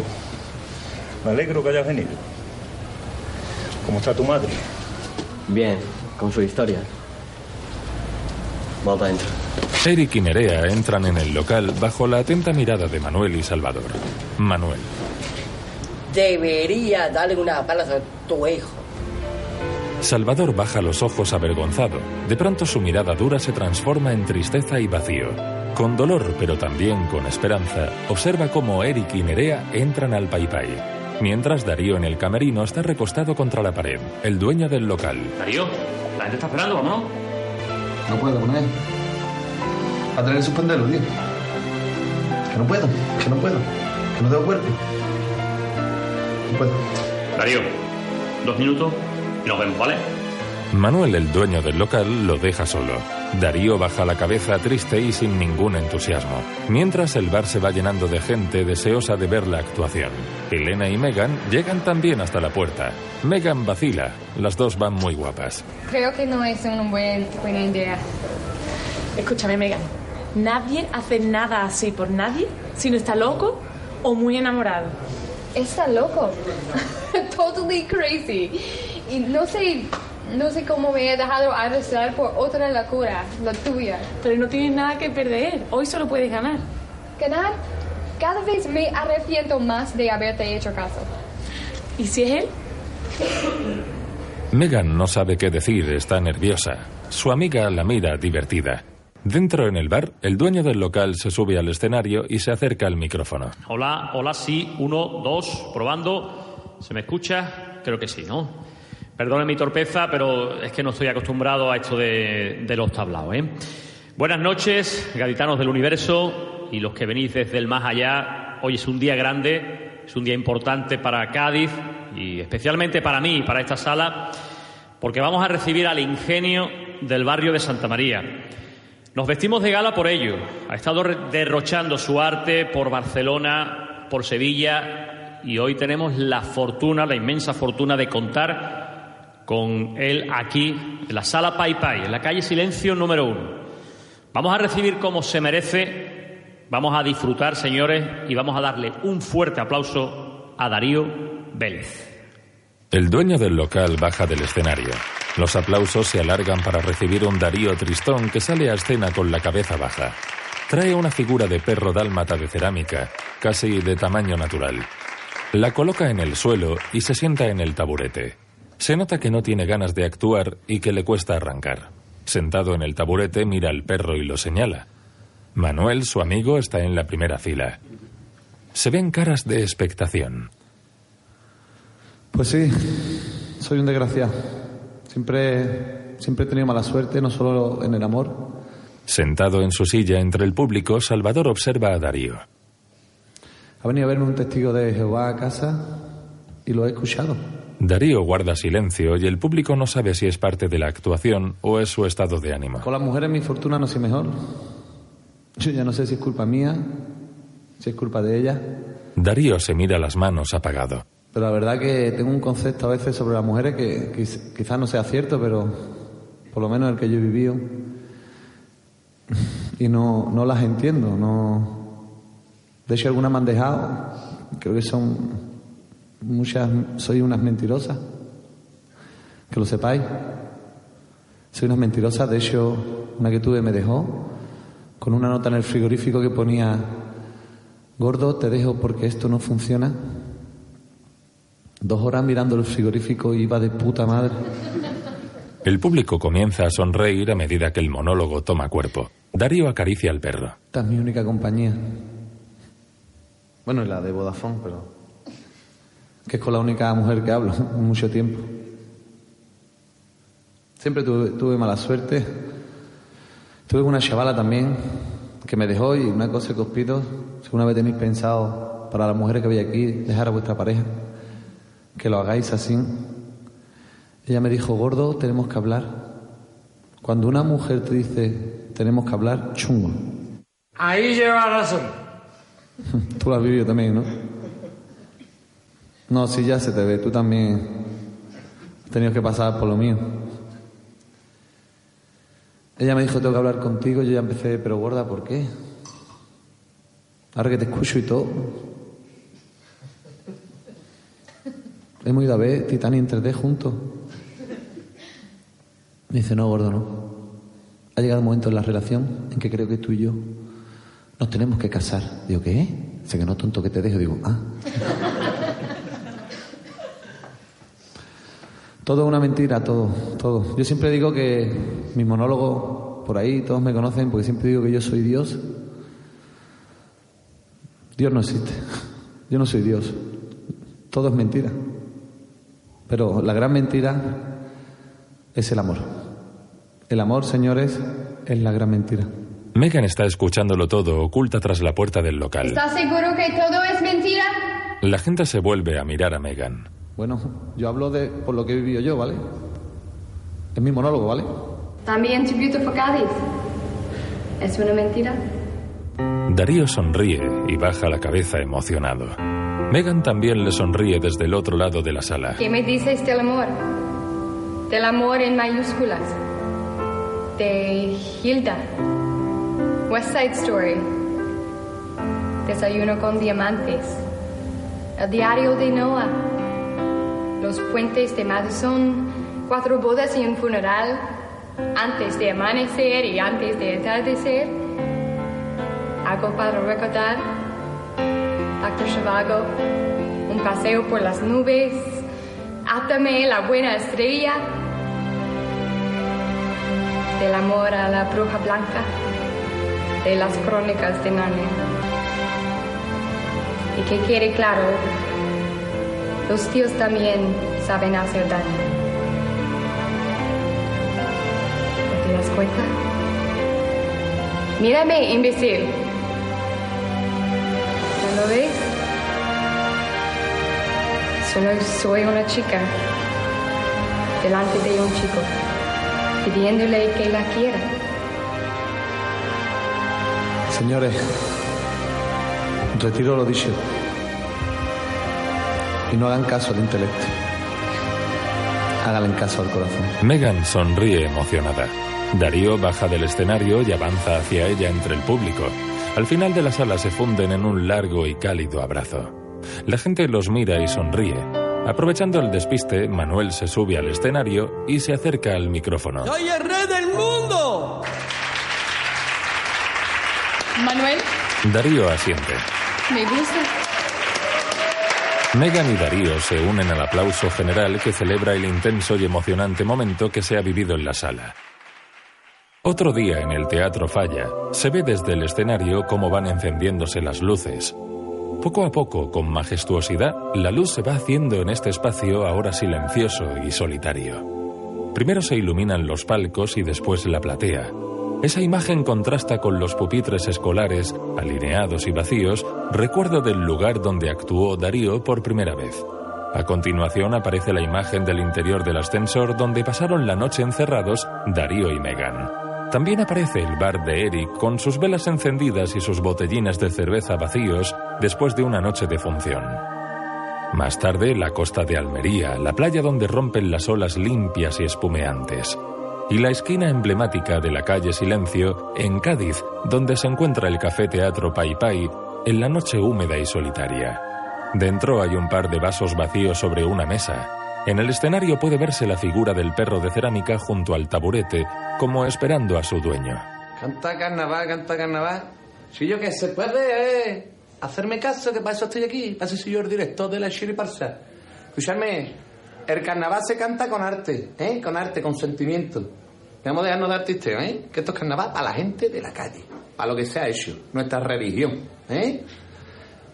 Me alegro que hayas venido. ¿Cómo está tu madre? Bien, con su historia. Vamos adentro. Eric y Nerea entran en el local bajo la atenta mirada de Manuel y Salvador. Manuel. Debería darle una palaza a tu hijo. Salvador baja los ojos avergonzado. De pronto su mirada dura se transforma en tristeza y vacío. Con dolor, pero también con esperanza, observa cómo Eric y Nerea entran al Pai Pai. Mientras Darío en el camerino está recostado contra la pared, el dueño del local. Darío, la gente está esperando, vámonos. No puedo con él. Va a tener que suspenderlo, tío. Que no puedo, que no puedo. Que no tengo cuerpo. No puedo. Darío, dos minutos y nos vemos, ¿vale? Manuel, el dueño del local, lo deja solo. Darío baja la cabeza triste y sin ningún entusiasmo. Mientras el bar se va llenando de gente deseosa de ver la actuación. Elena y Megan llegan también hasta la puerta. Megan vacila. Las dos van muy guapas. Creo que no es una buen- buena idea. Escúchame, Megan. Nadie hace nada así por nadie si no está loco o muy enamorado. Está loco. totally crazy. Y no sé, no sé cómo me he dejado arrastrar por otra locura, la tuya. Pero no tienes nada que perder. Hoy solo puedes ganar. ¿Ganar? Cada vez me arrepiento más de haberte hecho caso. ¿Y si es él? Megan no sabe qué decir, está nerviosa. Su amiga la mira divertida. Dentro en el bar, el dueño del local se sube al escenario y se acerca al micrófono. Hola, hola, sí, uno, dos, probando. ¿Se me escucha? Creo que sí, ¿no? Perdone mi torpeza, pero es que no estoy acostumbrado a esto de, los tablaos, ¿eh? Buenas noches, gaditanos del universo y los que venís desde el más allá. Hoy es un día grande, es un día importante para Cádiz y especialmente para mí, para esta sala, porque vamos a recibir al ingenio del barrio de Santa María. Nos vestimos de gala por ello. Ha estado derrochando su arte por Barcelona, por Sevilla y hoy tenemos la fortuna, la inmensa fortuna de contar con él aquí, en la sala Pai Pai, en la calle Silencio número uno. Vamos a recibir como se merece, vamos a disfrutar, señores, y vamos a darle un fuerte aplauso a Darío Vélez. El dueño del local baja del escenario. Los aplausos se alargan para recibir un Darío Tristón que sale a escena con la cabeza baja. Trae una figura de perro dálmata de cerámica, casi de tamaño natural. La coloca en el suelo y se sienta en el taburete. Se nota que no tiene ganas de actuar y que le cuesta arrancar. Sentado en el taburete mira al perro y lo señala. Manuel, su amigo, está en la primera fila. Se ven caras de expectación. Pues sí, soy un desgraciado. Siempre, siempre he tenido mala suerte, no solo en el amor. Sentado en su silla entre el público, Salvador observa a Darío. Ha venido a verme un testigo de Jehová a casa y lo he escuchado. Darío guarda silencio y el público no sabe si es parte de la actuación o es su estado de ánimo. Con las mujeres mi fortuna no soy mejor. Yo ya no sé si es culpa mía, si es culpa de ella. Darío se mira las manos apagado. Pero la verdad que tengo un concepto a veces sobre las mujeres que, quiz- quizás no sea cierto, pero por lo menos el que yo he vivido. Y no, no las entiendo. No... De hecho, algunas me han dejado. Creo que son muchas, soy unas mentirosas. Que lo sepáis. Soy unas mentirosas. De hecho, una que tuve me dejó con una nota en el frigorífico que ponía, gordo, te dejo porque esto no funciona. Dos horas mirando el frigorífico iba de puta madre. El público comienza a sonreír a medida que el monólogo toma cuerpo. Darío acaricia al perro. Esta es mi única compañía. Bueno, y la de Vodafone, pero... Que es con la única mujer que hablo mucho tiempo. Siempre tuve, tuve mala suerte. Tuve una chavala también que me dejó y una cosa que os pido, si alguna vez tenéis pensado para las mujeres que veis aquí, dejar a vuestra pareja, que lo hagáis así. Ella me dijo, gordo, tenemos que hablar. Cuando una mujer te dice, tenemos que hablar, chungo. Ahí lleva razón. Tú lo has vivido también, ¿no? No, sí, ya se te ve. Tú también has tenido que pasar por lo mío. Ella me dijo, tengo que hablar contigo. Yo ya empecé, pero gorda, ¿por qué? Ahora que te escucho y todo. Hemos ido a ver Titanic en 3D juntos. Me dice, no, gordo, no. Ha llegado el momento en la relación en que creo que tú y yo nos tenemos que casar. Digo, ¿qué? Dice que no, tonto que te dejo. Digo, ah. Todo es una mentira, todo, todo. Yo siempre digo que mi monólogo, por ahí todos me conocen porque siempre digo que yo soy Dios. Dios no existe. Yo no soy Dios. Todo es mentira. Pero la gran mentira es el amor. El amor, señores, es la gran mentira. Megan está escuchándolo todo, oculta tras la puerta del local. ¿Estás seguro que todo es mentira? La gente se vuelve a mirar a Megan. Bueno, yo hablo de por lo que he vivido yo, ¿vale? Es mi monólogo, ¿vale? También tu Beautiful Cádiz. ¿Es una mentira? Darío sonríe y baja la cabeza emocionado. Megan también le sonríe desde el otro lado de la sala. ¿Qué me dices del amor? Del amor en mayúsculas. De Hilda. West Side Story. Desayuno con diamantes. El diario de Noah. Los puentes de Madison. Cuatro bodas y un funeral. Antes de amanecer y antes de atardecer. Algo para recordar. Dr. Zhivago. Un paseo por las nubes. Átame la buena estrella. Del amor a la bruja blanca. De las crónicas de Narnia. Y que quede claro, los tíos también saben hacer daño. ¿No te das cuenta? Mírame, imbécil. ¿No lo ves? Solo soy una chica delante de un chico, pidiéndole que la quiera. Señores, retiro lo dicho. Y no hagan caso al intelecto. Háganle caso al corazón. Megan sonríe emocionada. Darío baja del escenario y avanza hacia ella entre el público. Al final de la sala se funden en un largo y cálido abrazo. La gente los mira y sonríe. Aprovechando el despiste, Manuel se sube al escenario y se acerca al micrófono. ¡Soy el rey del mundo! Manuel, Darío asiente. me gusta. Megan y Darío se unen al aplauso general que celebra el intenso y emocionante momento que se ha vivido en la sala. Otro día en el Teatro Falla se ve desde el escenario cómo van encendiéndose las luces. Poco a poco, con majestuosidad, la luz se va haciendo en este espacio ahora silencioso y solitario. Primero se iluminan los palcos y después la platea. Esa imagen contrasta con los pupitres escolares, alineados y vacíos, recuerdo del lugar donde actuó Darío por primera vez. A continuación aparece la imagen del interior del ascensor donde pasaron la noche encerrados Darío y Megan. También aparece el bar de Eric con sus velas encendidas y sus botellines de cerveza vacíos después de una noche de función. Más tarde, la costa de Almería, la playa donde rompen las olas limpias y espumeantes y la esquina emblemática de la calle Silencio en Cádiz, donde se encuentra el Café Teatro Pai en la noche húmeda y solitaria. Dentro hay un par de vasos vacíos sobre una mesa. En el escenario puede verse la figura del perro de cerámica junto al taburete, como esperando a su dueño. Canta carnaval, canta carnaval. Si yo que se puede, eh. Hacerme caso, que para eso estoy aquí. Para eso soy yo el director de la Chiriparsa. Escuchadme, el carnaval se canta con arte, ¿eh? Con arte, con sentimiento. Vamos a dejarnos de artisteo, ¿eh? Que esto es carnaval para la gente de la calle, para lo que se ha hecho, nuestra religión, ¿eh?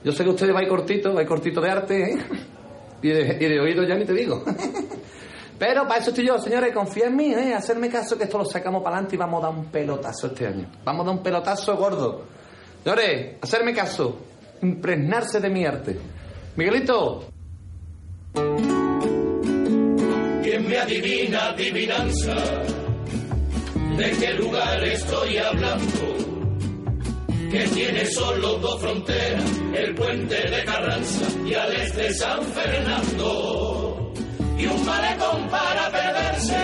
Yo sé que ustedes vais cortito, vais cortito de arte, ¿eh? Y de, y de oído ya ni te digo. Pero para eso estoy yo, señores, confía en mí, ¿eh? Hacerme caso que esto lo sacamos para adelante y vamos a dar un pelotazo este año. Vamos a dar un pelotazo gordo. Señores, hacerme caso, impregnarse de mi arte. Miguelito. ¿Quién me adivina adivinanza? ¿De qué lugar estoy hablando? Que tiene solo dos fronteras, el puente de Carranza y al este San Fernando. Y un malecón para perderse,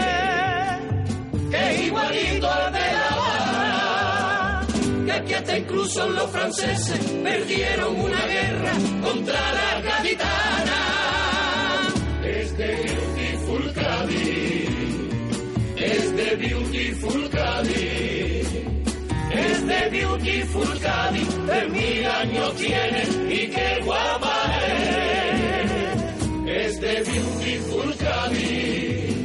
que igualito al de La Habana. Que aquí hasta incluso los franceses perdieron una guerra contra la gaditana. Cádiz, de mil años tiene y qué guapa es. Es de Beautiful Cádiz,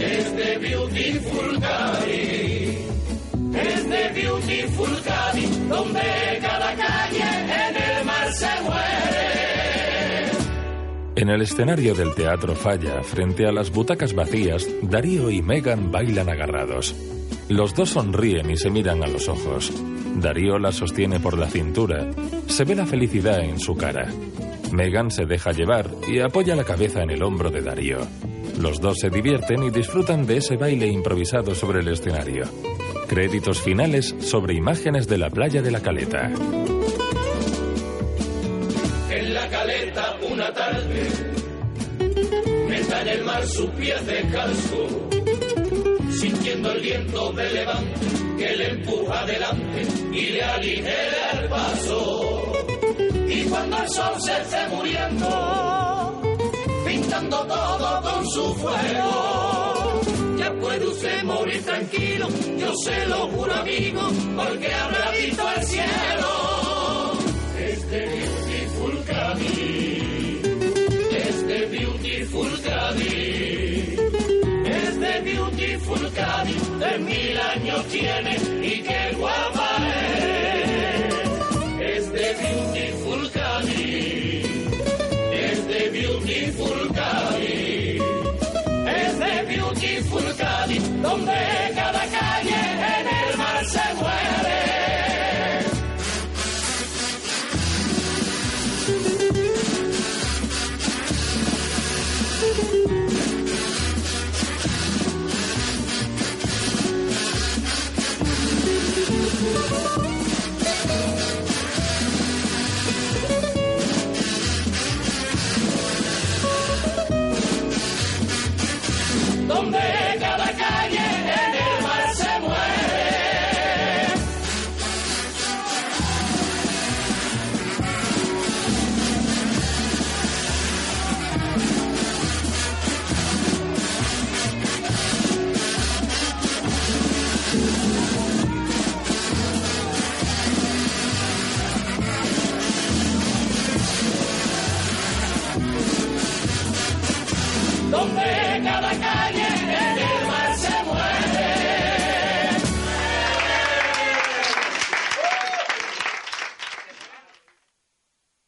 es de Beautiful Cádiz, es de Beautiful Cádiz, donde cada calle en el mar se muere. En el escenario del Teatro Falla, frente a las butacas vacías, Darío y Megan bailan agarrados. Los dos sonríen y se miran a los ojos. Darío la sostiene por la cintura. Se ve la felicidad en su cara. Megan se deja llevar y apoya la cabeza en el hombro de Darío. Los dos se divierten y disfrutan de ese baile improvisado sobre el escenario. Créditos finales sobre imágenes de la playa de la Caleta. en la caleta una tarde, meta en el mar su pie descalzo, sintiendo el viento de levante que le empuja adelante y le aligera el paso. Y cuando el sol se esté muriendo, pintando todo con su fuego, ya puede usted morir tranquilo, yo se lo juro amigo, porque habrá visto el cielo. Es de Beautiful Cádiz, Fulcadi de mil años tiene y qué guapa es. Es de Beautiful Cádiz, es de Beautiful Cádiz, es de Beautiful Cádiz, donde